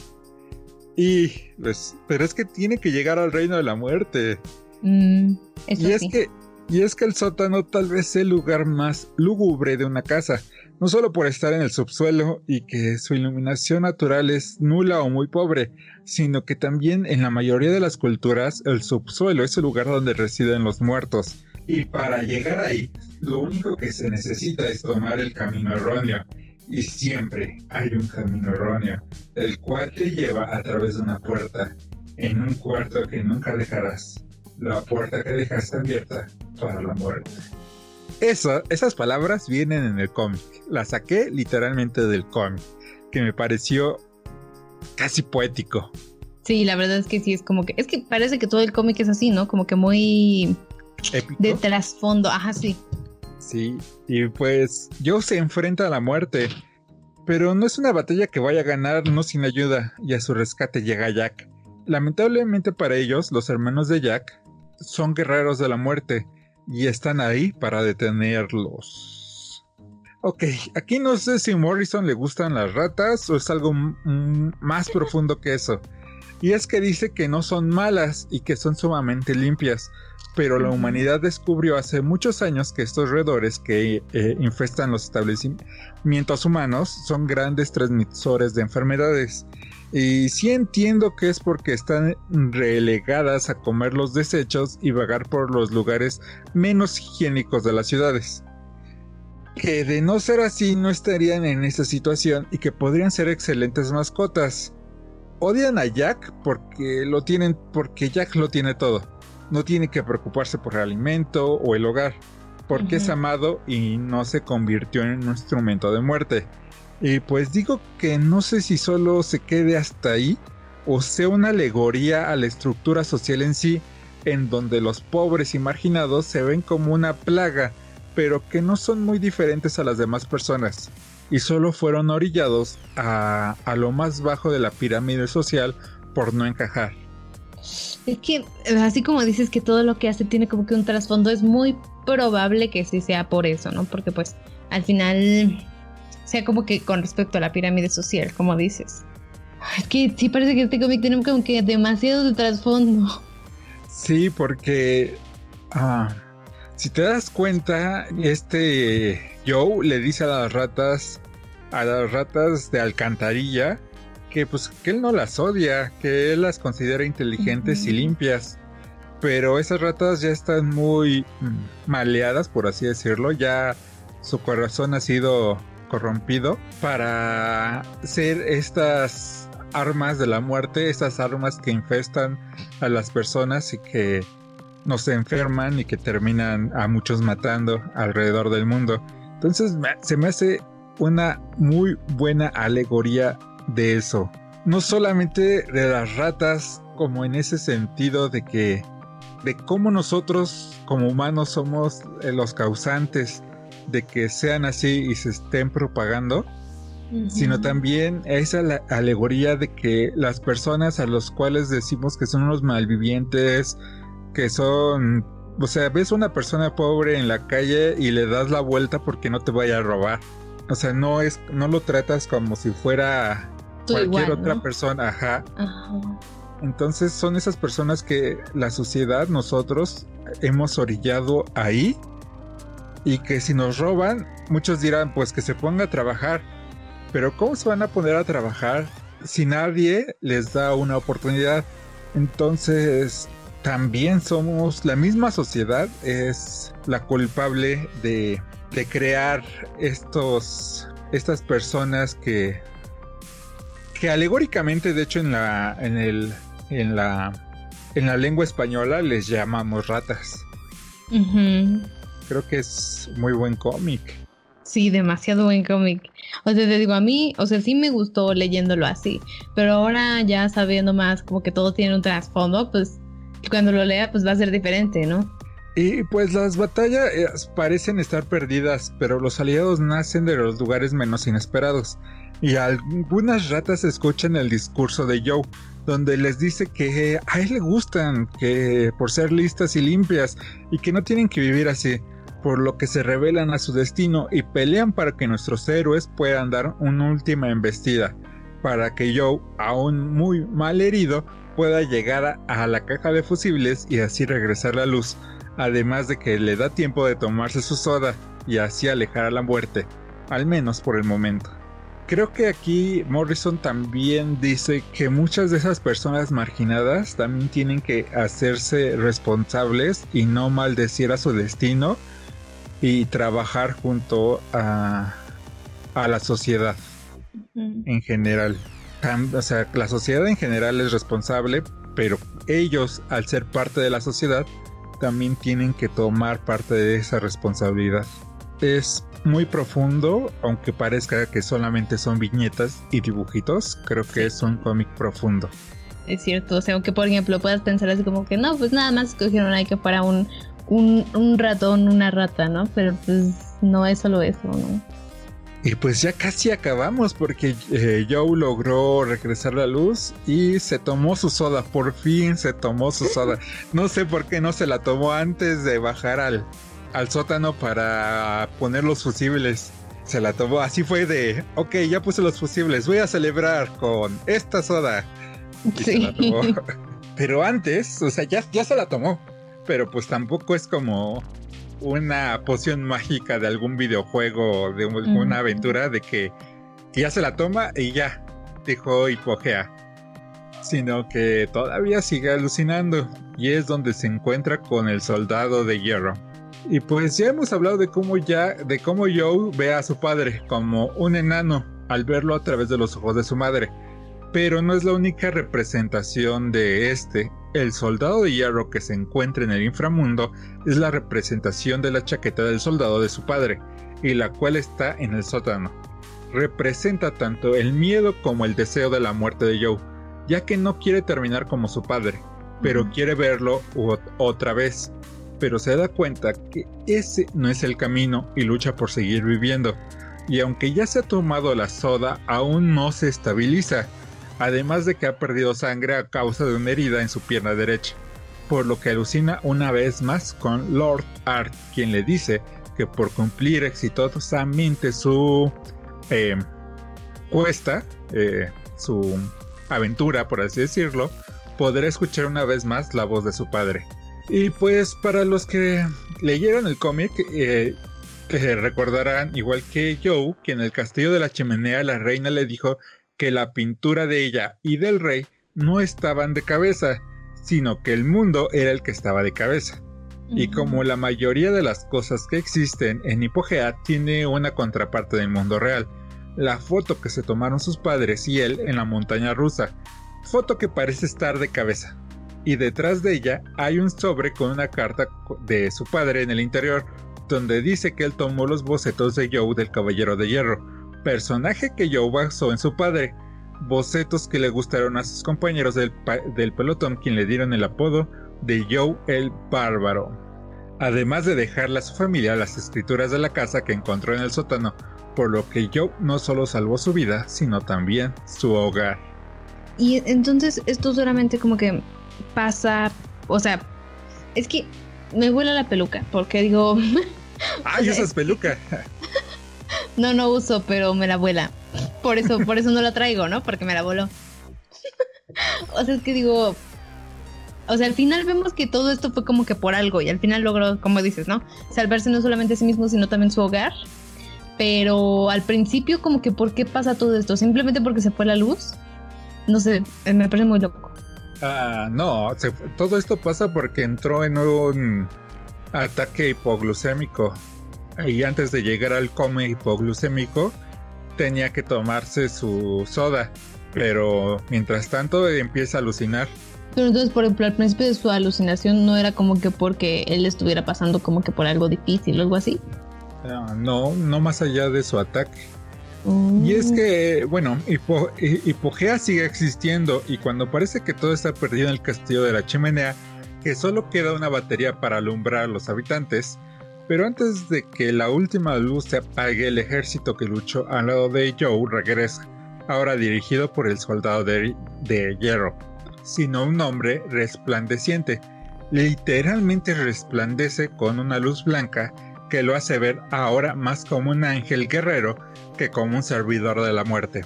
Y, pues, pero es que tiene que llegar al reino de la muerte.
Mm, y
es que, y es que el sótano tal vez es el lugar más lúgubre de una casa no solo por estar en el subsuelo y que su iluminación natural es nula o muy pobre, sino que también en la mayoría de las culturas el subsuelo es el lugar donde residen los muertos. Y para llegar ahí, lo único que se necesita es tomar el camino erróneo. Y siempre hay un camino erróneo, el cual te lleva a través de una puerta, en un cuarto que nunca dejarás, la puerta que dejaste abierta para la muerte. Eso, esas palabras vienen en el cómic. Las saqué literalmente del cómic, que me pareció casi poético.
Sí, la verdad es que sí, es como que, es que parece que todo el cómic es así, ¿no? Como que muy
Épico.
de trasfondo, ajá, sí.
Sí, y pues Joe se enfrenta a la muerte, pero no es una batalla que vaya a ganar no sin ayuda, y a su rescate llega Jack. Lamentablemente para ellos, los hermanos de Jack son guerreros de la muerte, y están ahí para detenerlos. Ok, aquí no sé si Morrison le gustan las ratas o es algo más profundo que eso. Y es que dice que no son malas y que son sumamente limpias, pero la humanidad descubrió hace muchos años que estos roedores que eh, infestan los establecimientos humanos son grandes transmisores de enfermedades. Y sí entiendo que es porque están relegadas a comer los desechos y vagar por los lugares menos higiénicos de las ciudades. Que de no ser así no estarían en esa situación y que podrían ser excelentes mascotas. Odian a Jack porque lo tienen porque Jack lo tiene todo no tiene que preocuparse por el alimento o el hogar, porque es amado y no se convirtió en un instrumento de muerte. Y pues digo que no sé si solo se quede hasta ahí o sea una alegoría a la estructura social en sí, en donde los pobres y marginados se ven como una plaga, pero que no son muy diferentes a las demás personas, y solo fueron orillados a, lo más bajo de la pirámide social por no encajar.
Es que, así como dices que todo lo que hace tiene como que un trasfondo, es muy probable que sí sea por eso, ¿no? Porque pues al final sea como que con respecto a la pirámide social, como dices. Es que sí parece que este cómic tiene como que demasiado de trasfondo.
Sí, porque ah, si te das cuenta, este Joe le dice a las ratas, a las ratas de alcantarilla, que pues que él no las odia, que él las considera inteligentes y limpias. Pero esas ratas ya están muy mm, maleadas, por así decirlo, ya su corazón ha sido corrompido para ser estas armas de la muerte, estas armas que infestan a las personas y que nos enferman y que terminan a muchos matando alrededor del mundo. Entonces se me hace una muy buena alegoría de eso. No solamente de las ratas, como en ese sentido de que, de cómo nosotros como humanos somos eh, los causantes de que sean así y se estén propagando, sino también esa alegoría de que las personas a los cuales decimos que son unos malvivientes, que son, o sea, ves una persona pobre en la calle y le das la vuelta porque no te vaya a robar. O sea, no es, no lo tratas como si fuera cualquier otra persona, ajá. Entonces son esas personas que la sociedad, nosotros, hemos orillado ahí y que si nos roban, muchos dirán pues que se ponga a trabajar. Pero ¿cómo se van a poner a trabajar si nadie les da una oportunidad? Entonces también somos, la misma sociedad es la culpable de, de crear estos, estas personas que que alegóricamente, de hecho, en la, en el, en la, en la lengua española les llamamos ratas. Creo que es muy buen cómic.
Sí, demasiado buen cómic. O sea, te digo, a mí, o sea, sí me gustó leyéndolo así, pero ahora ya sabiendo más como que todo tiene un trasfondo, pues cuando lo lea, pues va a ser diferente, ¿no?
Y pues las batallas eh, parecen estar perdidas, pero los aliados nacen de los lugares menos inesperados y algunas ratas escuchan el discurso de Joe, donde les dice que a él le gustan, que por ser listas y limpias, y que no tienen que vivir así, por lo que se revelan a su destino y pelean para que nuestros héroes puedan dar una última embestida, para que Joe, aún muy mal herido, pueda llegar a la caja de fusibles y así regresar la luz, además de que le da tiempo de tomarse su soda y así alejar a la muerte, al menos por el momento. Creo que aquí Morrison también dice que muchas de esas personas marginadas también tienen que hacerse responsables y no maldecir a su destino y trabajar junto a, a la sociedad en general. o sea, la sociedad en general es responsable, pero ellos, al ser parte de la sociedad, también tienen que tomar parte de esa responsabilidad. Es muy profundo, aunque parezca que solamente son viñetas y dibujitos, creo que es un cómic profundo.
Es cierto, o sea, aunque por ejemplo puedas pensar así como que no, pues nada más escogieron ahí que para un, un, ratón, una rata, ¿no? Pero pues no es solo eso, ¿no?
Y pues ya casi acabamos porque eh, Joe logró regresar la luz y se tomó su soda, por fin se tomó su soda. No sé por qué no se la tomó antes de bajar al, al sótano para poner los fusibles. Se la tomó, así fue de, ok, ya puse los fusibles, voy a celebrar con esta soda.
Sí.
Pero antes, o sea, ya, ya se la tomó. Pero pues tampoco es como una poción mágica de algún videojuego, de una aventura, de que, ya se la toma y ya, dijo hipogea. Sino que todavía sigue alucinando y es donde se encuentra con el soldado de hierro. Y pues ya hemos hablado de cómo ya, de cómo Joe ve a su padre como un enano al verlo a través de los ojos de su madre. Pero no es la única representación de este. El soldado de hierro que se encuentra en el inframundo es la representación de la chaqueta del soldado de su padre, y la cual está en el sótano. Representa tanto el miedo como el deseo de la muerte de Joe, ya que no quiere terminar como su padre, pero quiere verlo otra vez. Pero se da cuenta que ese no es el camino y lucha por seguir viviendo. Y aunque ya se ha tomado la soda, aún no se estabiliza además de que ha perdido sangre a causa de una herida en su pierna derecha, por lo que alucina una vez más con Lord Art, quien le dice que por cumplir exitosamente su eh, cuesta, eh, su aventura, por así decirlo, podrá escuchar una vez más la voz de su padre. Y pues para los que leyeron el cómic, eh, recordarán, igual que Joe, que en el castillo de la chimenea la reina le dijo que la pintura de ella y del rey no estaban de cabeza, sino que el mundo era el que estaba de cabeza. Y como la mayoría de las cosas que existen en Hipogea tiene una contraparte del mundo real, la foto que se tomaron sus padres y él en la montaña rusa, foto que parece estar de cabeza. Y detrás de ella hay un sobre con una carta de su padre en el interior, donde dice que él tomó los bocetos de Joe del Caballero de Hierro, personaje que Joe basó en su padre, bocetos que le gustaron a sus compañeros del, pelotón quien le dieron el apodo de Joe el Bárbaro. Además de dejarle a su familia las escrituras de la casa que encontró en el sótano, por lo que Joe no solo salvó su vida, sino también su hogar.
Y entonces esto solamente como que pasa, o sea, es que me vuela la peluca, porque digo...
¡Ay, esa es peluca!
No, no uso, pero me la vuela. Por eso, por eso no la traigo, ¿no? Porque me la voló. o sea, es que digo. O sea, al final vemos que todo esto fue como que por algo. Y al final logró, como dices, ¿no? Salvarse no solamente a sí mismo, sino también su hogar. Pero al principio, como que, ¿por qué pasa todo esto? ¿Simplemente porque se fue la luz? No sé, me parece muy loco.
Ah, no, todo esto pasa porque entró en un ataque hipoglucémico y antes de llegar al coma hipoglucémico tenía que tomarse su soda, pero mientras tanto empieza a alucinar.
Pero entonces, por ejemplo, al principio de su alucinación no era como que porque él estuviera pasando como que por algo difícil o algo así.
No, no más allá de su ataque. Y es que, bueno, Hipogea sigue existiendo y cuando parece que todo está perdido en el castillo de la chimenea, que solo queda una batería para alumbrar a los habitantes, pero antes de que la última luz se apague, el ejército que luchó al lado de Joe regresa, ahora dirigido por el soldado de, hierro, sino un hombre resplandeciente. Literalmente resplandece con una luz blanca que lo hace ver ahora más como un ángel guerrero que como un servidor de la muerte.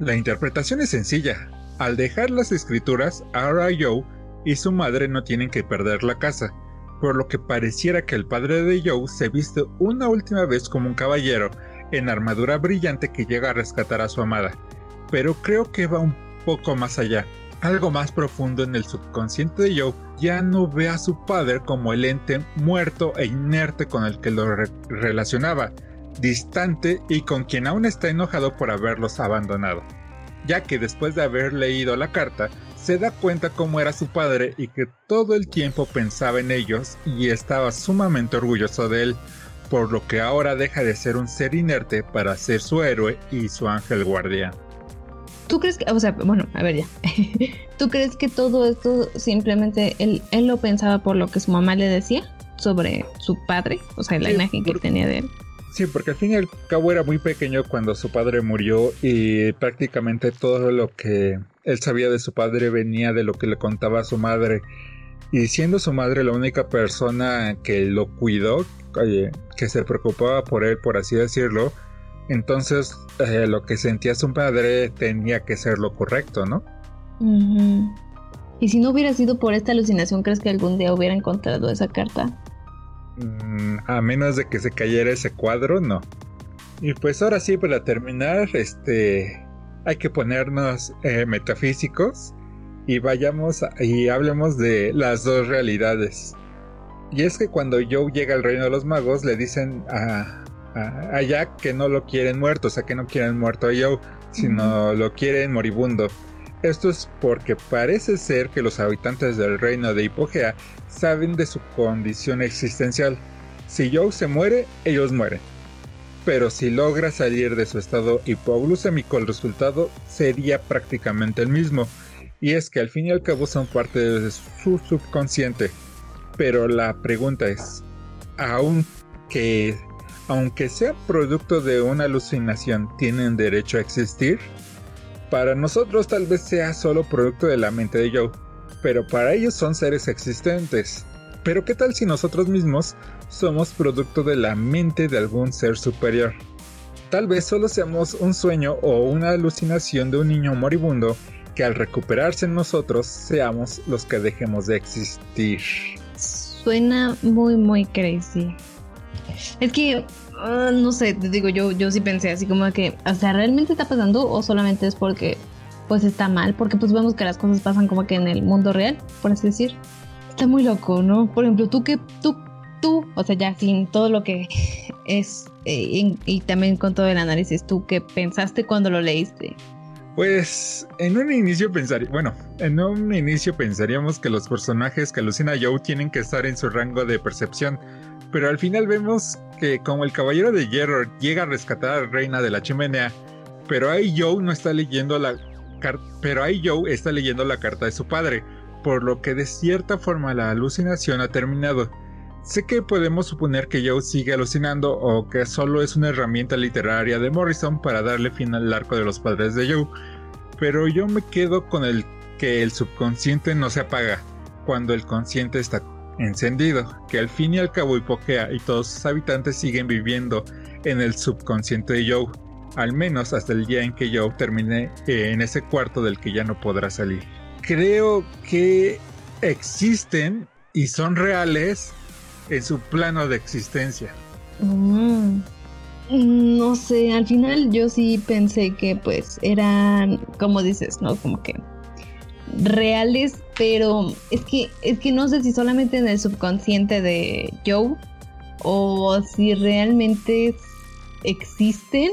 La interpretación es sencilla. Al dejar las escrituras, ahora Joe y su madre no tienen que perder la casa, por lo que pareciera que el padre de Joe se viste una última vez como un caballero en armadura brillante que llega a rescatar a su amada. Pero creo que va un poco más allá. Algo más profundo en el subconsciente de Joe ya no ve a su padre como el ente muerto e inerte con el que lo relacionaba, distante y con quien aún está enojado por haberlos abandonado, ya que después de haber leído la carta, se da cuenta cómo era su padre y que todo el tiempo pensaba en ellos y estaba sumamente orgulloso de él, por lo que ahora deja de ser un ser inerte para ser su héroe y su ángel guardián.
¿Tú crees que, o sea, bueno, a ver ya, ¿tú crees que todo esto simplemente él, él lo pensaba por lo que su mamá le decía sobre su padre, o sea, la imagen que tenía de él?
Sí, porque al fin y al cabo era muy pequeño cuando su padre murió y prácticamente todo lo que él sabía de su padre venía de lo que le contaba a su madre. Y siendo su madre la única persona que lo cuidó, que se preocupaba por él, por así decirlo, entonces eh, lo que sentía su padre tenía que ser lo correcto, ¿no?
Y si no hubiera sido por esta alucinación, ¿crees que algún día hubiera encontrado esa carta?
Mm, a menos de que se cayera ese cuadro, no. Y pues ahora sí, para terminar, este, hay que ponernos eh, metafísicos y vayamos y hablemos de las dos realidades. Y es que cuando Joe llega al reino de los magos, le dicen a, a, Jack que no lo quieren muerto, o sea que no quieren muerto a Joe, sino lo quieren moribundo. Esto es porque parece ser que los habitantes del reino de Hipogea saben de su condición existencial. Si Joe se muere, ellos mueren. Pero si logra salir de su estado hipoglucémico, el resultado sería prácticamente el mismo. Y es que al fin y al cabo son parte de su subconsciente. Pero la pregunta es, aunque, aunque sea producto de una alucinación, ¿tienen derecho a existir? Para nosotros tal vez sea solo producto de la mente de Joe, pero para ellos son seres existentes. Pero ¿qué tal si nosotros mismos somos producto de la mente de algún ser superior? Tal vez solo seamos un sueño o una alucinación de un niño moribundo que al recuperarse en nosotros seamos los que dejemos de existir.
Suena muy muy crazy. Es que Ah, no sé, te digo, yo, yo sí pensé así como que, o sea, ¿realmente está pasando o solamente es porque pues está mal? Porque pues vemos que las cosas pasan como que en el mundo real, por así decir. Está muy loco, ¿no? Por ejemplo, tú que, tú, tú, o sea, ya sin todo lo que es eh, y, también con todo el análisis, ¿tú qué pensaste cuando lo leíste?
Pues en un inicio pensaría, bueno, en un inicio pensaríamos que los personajes que alucina Joe tienen que estar en su rango de percepción, pero al final vemos que como el caballero de hierro llega a rescatar a la reina de la chimenea, pero ahí Joe no está leyendo la pero ahí Joe está leyendo la carta de su padre, por lo que de cierta forma la alucinación ha terminado. Sé que podemos suponer que Joe sigue alucinando o que solo es una herramienta literaria de Morrison para darle fin al arco de los padres de Joe, pero yo me quedo con el que el subconsciente no se apaga cuando el consciente está encendido, que al fin y al cabo Hipogea y todos sus habitantes siguen viviendo en el subconsciente de Joe, al menos hasta el día en que Joe termine eh, en ese cuarto del que ya no podrá salir. Creo que existen y son reales en su plano de existencia.
Mm. No sé, al final yo sí pensé que pues eran, como dices, ¿no? Como que reales, pero es que, es que no sé si solamente en el subconsciente de Joe o si realmente existen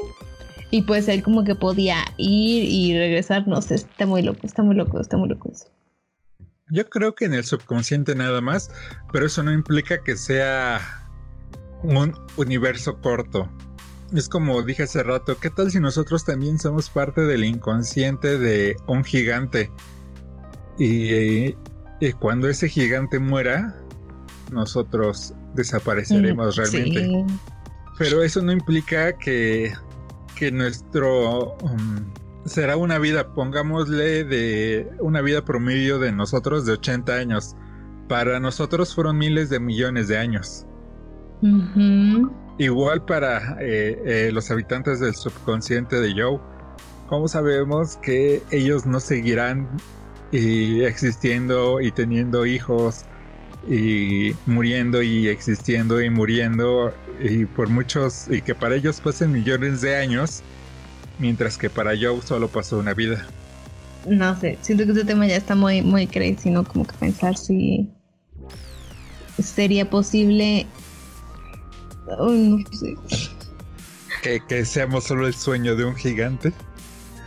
y pues él como que podía ir y regresar, no sé, está muy loco, está muy loco, está muy loco eso.
Yo creo que en el subconsciente nada más, pero eso no implica que sea un universo corto. Es como dije hace rato, ¿qué tal si nosotros también somos parte del inconsciente de un gigante? Y, cuando ese gigante muera, nosotros desapareceremos realmente. Pero eso no implica que, que nuestro... Um, será una vida, pongámosle de una vida promedio de nosotros de 80 años. Para nosotros fueron miles de millones de años. Igual para eh, eh, los habitantes del subconsciente de Joe, ¿cómo sabemos que ellos no seguirán y existiendo y teniendo hijos y muriendo y existiendo y muriendo y por muchos y que para ellos pasen millones de años mientras que para Joe solo pasó una vida.
No sé, siento que este tema ya está muy muy crazy, ¿no? Como que pensar si sería posible no sé.
que, que seamos solo el sueño de un gigante.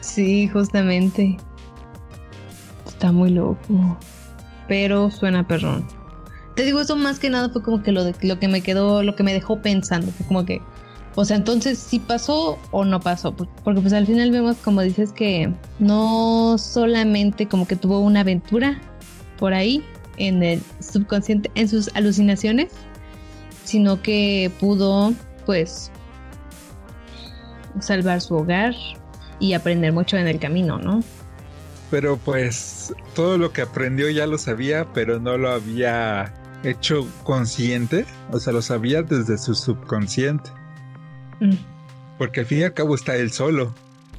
Sí, justamente. Está muy loco. Pero suena perrón. Te digo, eso más que nada fue como que lo, de, lo que me quedó, lo que me dejó pensando. Fue como que, o sea, entonces sí pasó o no pasó. Porque pues al final vemos, como dices, que no solamente como que tuvo una aventura por ahí en el subconsciente, en sus alucinaciones, sino que pudo, pues, salvar su hogar y aprender mucho en el camino, ¿no?
Pero pues todo lo que aprendió ya lo sabía, pero no lo había hecho consciente. O sea, lo sabía desde su subconsciente. Mm. Porque al fin y al cabo está él solo.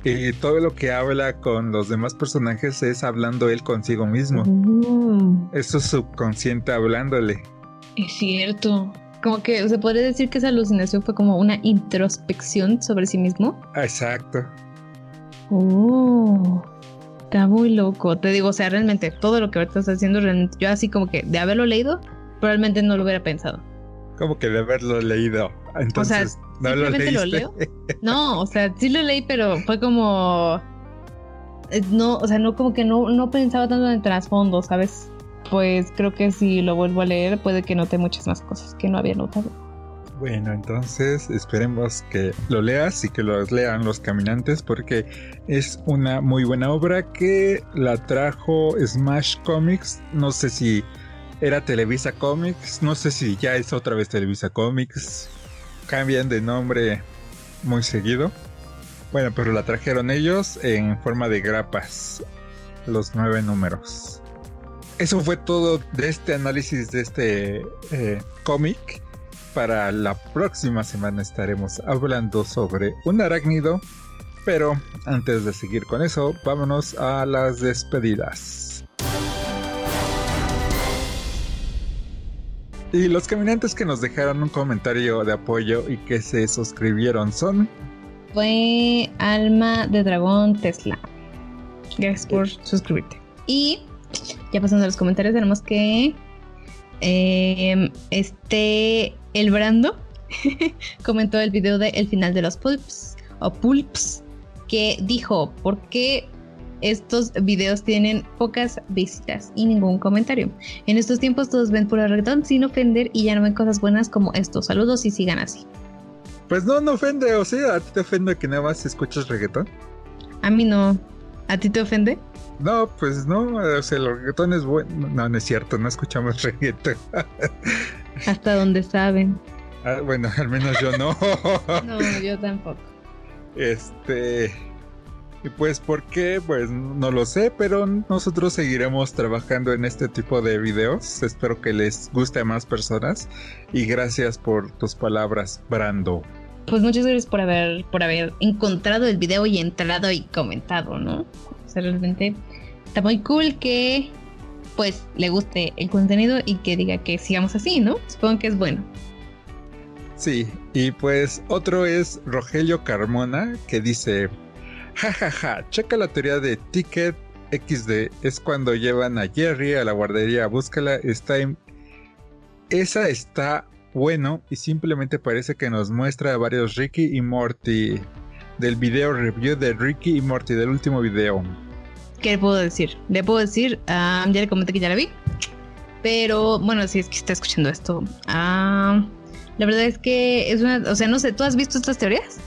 Y todo lo que habla con los demás personajes es hablando él consigo mismo.
Uh,
Es su subconsciente hablándole.
es cierto. Como que se podría decir que esa alucinación fue como una introspección sobre sí mismo.
Exacto.
Oh, está muy loco. Te digo, o sea, realmente todo lo que ahorita estás haciendo, realmente, yo así como que de haberlo leído, probablemente no lo hubiera pensado.
Como que de haberlo leído. Entonces, ¿no lo
simplemente lo
leíste?
leo. No, o sea, sí lo leí, pero fue como. eh, No, o sea, no como que no, no pensaba tanto en el trasfondo, ¿sabes? Pues creo que si lo vuelvo a leer, puede que note muchas más cosas que no había notado.
Bueno, entonces esperemos que lo leas y que lo lean los caminantes porque es una muy buena obra que la trajo Smash Comics. No sé si era Televisa Comics, no sé si ya es otra vez Televisa Comics. Cambian de nombre muy seguido. Bueno, pero la trajeron ellos en forma de grapas, los nueve números. Eso fue todo de este análisis de este eh, cómic. Para la próxima semana estaremos hablando sobre un arácnido. Pero antes de seguir con eso, vámonos a las despedidas. Y los caminantes que nos dejaron un comentario de apoyo y que se suscribieron son
Fue Alma de Dragón Tesla. Gracias por suscribirte. Y ya pasando a los comentarios, tenemos que eh, este el Brando comentó el video de el final de los pulps o pulps que dijo por qué estos videos tienen pocas visitas y ningún comentario. En estos tiempos todos ven puro reggaetón sin ofender y ya no ven cosas buenas como estos. Saludos y sigan así.
Pues no, no ofende, o sea, ¿a ti te ofende que nada más escuchas reggaetón?
A mí no. ¿A ti te ofende?
No, pues no, o sea, el reggaetón es bueno. No, no es cierto, no escuchamos reggaetón.
Hasta donde saben.
Ah, bueno, al menos yo no.
No, yo tampoco.
Este. Y pues, ¿por qué? Pues no lo sé, pero nosotros seguiremos trabajando en este tipo de videos. Espero que les guste a más personas. Y gracias por tus palabras, Brando.
Pues muchas gracias por haber, por haber encontrado el video y entrado y comentado, ¿no? O sea, realmente está muy cool que pues le guste el contenido y que diga que sigamos así, ¿no? Supongo que es bueno.
Sí, y pues otro es Rogelio Carmona que dice, jajaja, ja, ja, checa la teoría de Ticket XD, es cuando llevan a Jerry a la guardería, búscala, está en... Esa está bueno y simplemente parece que nos muestra a varios Ricky y Morty del video review de Ricky y Morty del último video.
¿Qué le puedo decir? Le puedo decir, ah, ya le comenté que ya la vi, pero bueno, si es que está escuchando esto, ah, la verdad es que es una, o sea, no sé, ¿tú has visto estas teorías?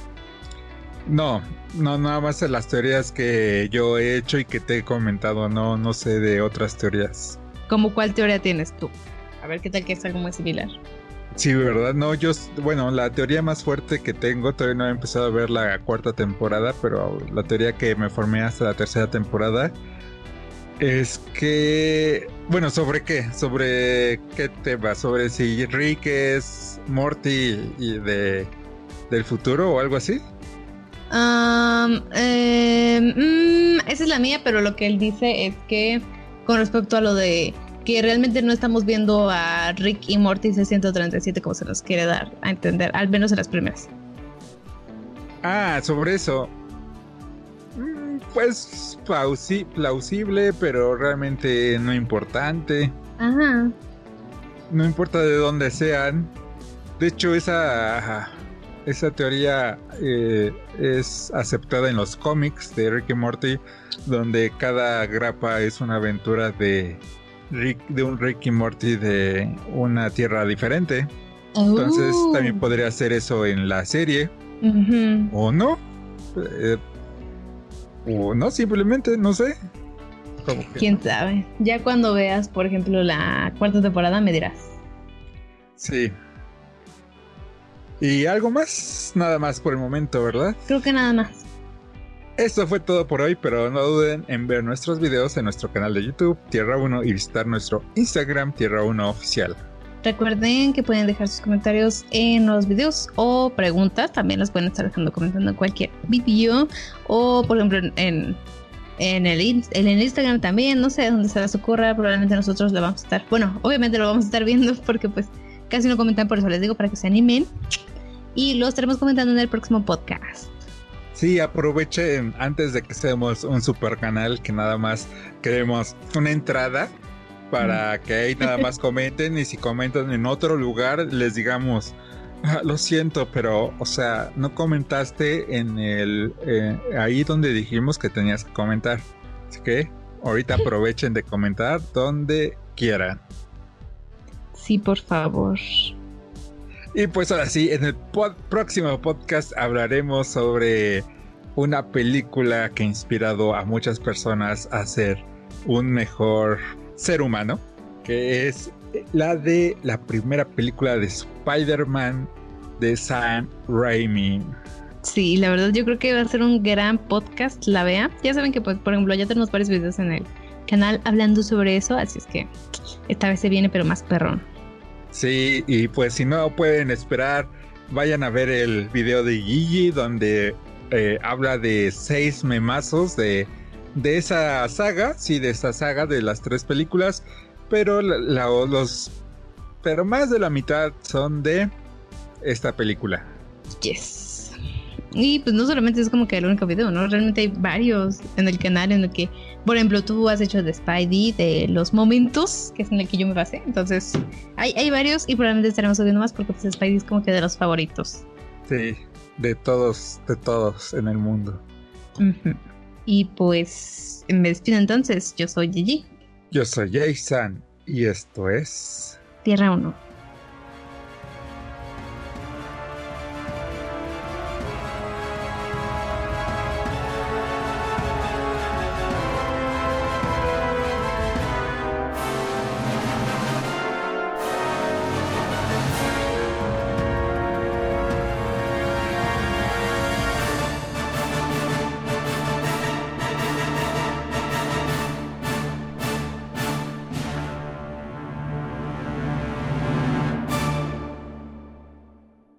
No, no, nada más de las teorías que yo he hecho y que te he comentado, no, no sé de otras teorías.
¿Cómo cuál teoría tienes tú? A ver qué tal que es algo muy similar.
Sí, ¿verdad? No, yo, bueno, la teoría más fuerte que tengo, todavía no he empezado a ver la cuarta temporada, pero la teoría que me formé hasta la tercera temporada es que, bueno, ¿sobre qué? ¿Sobre qué tema? ¿Sobre si Rick es Morty y de, del futuro o algo así?
Um, esa es la mía, pero lo que él dice es que con respecto a lo de que realmente no estamos viendo a Rick y Morty 637 como se nos quiere dar a entender, al menos en las primeras.
Ah, sobre eso. Mm, Pues plausi- plausible, pero realmente no importante.
Ajá.
No importa de dónde sean. De hecho, esa, esa teoría eh, es aceptada en los cómics de Rick y Morty, donde cada grapa es una aventura de, Rick, de un Rick y Morty de una tierra diferente. Entonces
Uh.
también podría hacer eso en la serie, o no. Eh, o no, simplemente, no sé.
Quién sabe. Ya cuando veas, por ejemplo, la cuarta temporada me dirás.
Sí. Y algo más, nada más por el momento, ¿verdad?
Creo que nada más.
Esto fue todo por hoy, pero no duden en ver nuestros videos en nuestro canal de YouTube Tierra 1 y visitar nuestro Instagram Tierra 1 Oficial.
Recuerden que pueden dejar sus comentarios en los videos o preguntas. También las pueden estar dejando comentando en cualquier video. O por ejemplo en, en, el, en el Instagram también. No sé dónde se les ocurra. Probablemente nosotros lo vamos a estar. Bueno, obviamente lo vamos a estar viendo porque pues casi no comentan. Por eso les digo para que se animen. Y lo estaremos comentando en el próximo podcast.
Sí, aprovechen antes de que seamos un super canal que nada más queremos una entrada para que ahí nada más comenten y si comentan en otro lugar les digamos, ah, lo siento, pero o sea, no comentaste en el eh, ahí donde dijimos que tenías que comentar. Así que ahorita aprovechen de comentar donde quieran.
Sí, por favor.
Y pues ahora sí, en el próximo podcast hablaremos sobre una película que ha inspirado a muchas personas a ser un mejor ser humano, que es la de la primera película de Spider-Man de Sam Raimi.
Sí, la verdad yo creo que va a ser un gran podcast, la vea. Ya saben que, pues, por ejemplo, ya tenemos varios videos en el canal hablando sobre eso, así es que esta vez se viene, pero más perrón.
Sí, y pues si no pueden esperar, vayan a ver el video de Gigi donde eh, habla de seis memazos de de esa saga, sí, de esa saga de las tres películas, pero los pero más de la mitad son de esta película.
Yes. Y pues no solamente es como que el único video, ¿no? Realmente hay varios en el canal en el que, por ejemplo, tú has hecho de Spidey, de los momentos, que es en el que yo me basé. Entonces, hay, hay varios y probablemente estaremos subiendo más porque pues Spidey es como que de los favoritos.
Sí, de todos, de todos en el mundo.
Y pues me despido entonces. Yo soy Gigi.
Yo soy Jason y esto es
Tierra 1.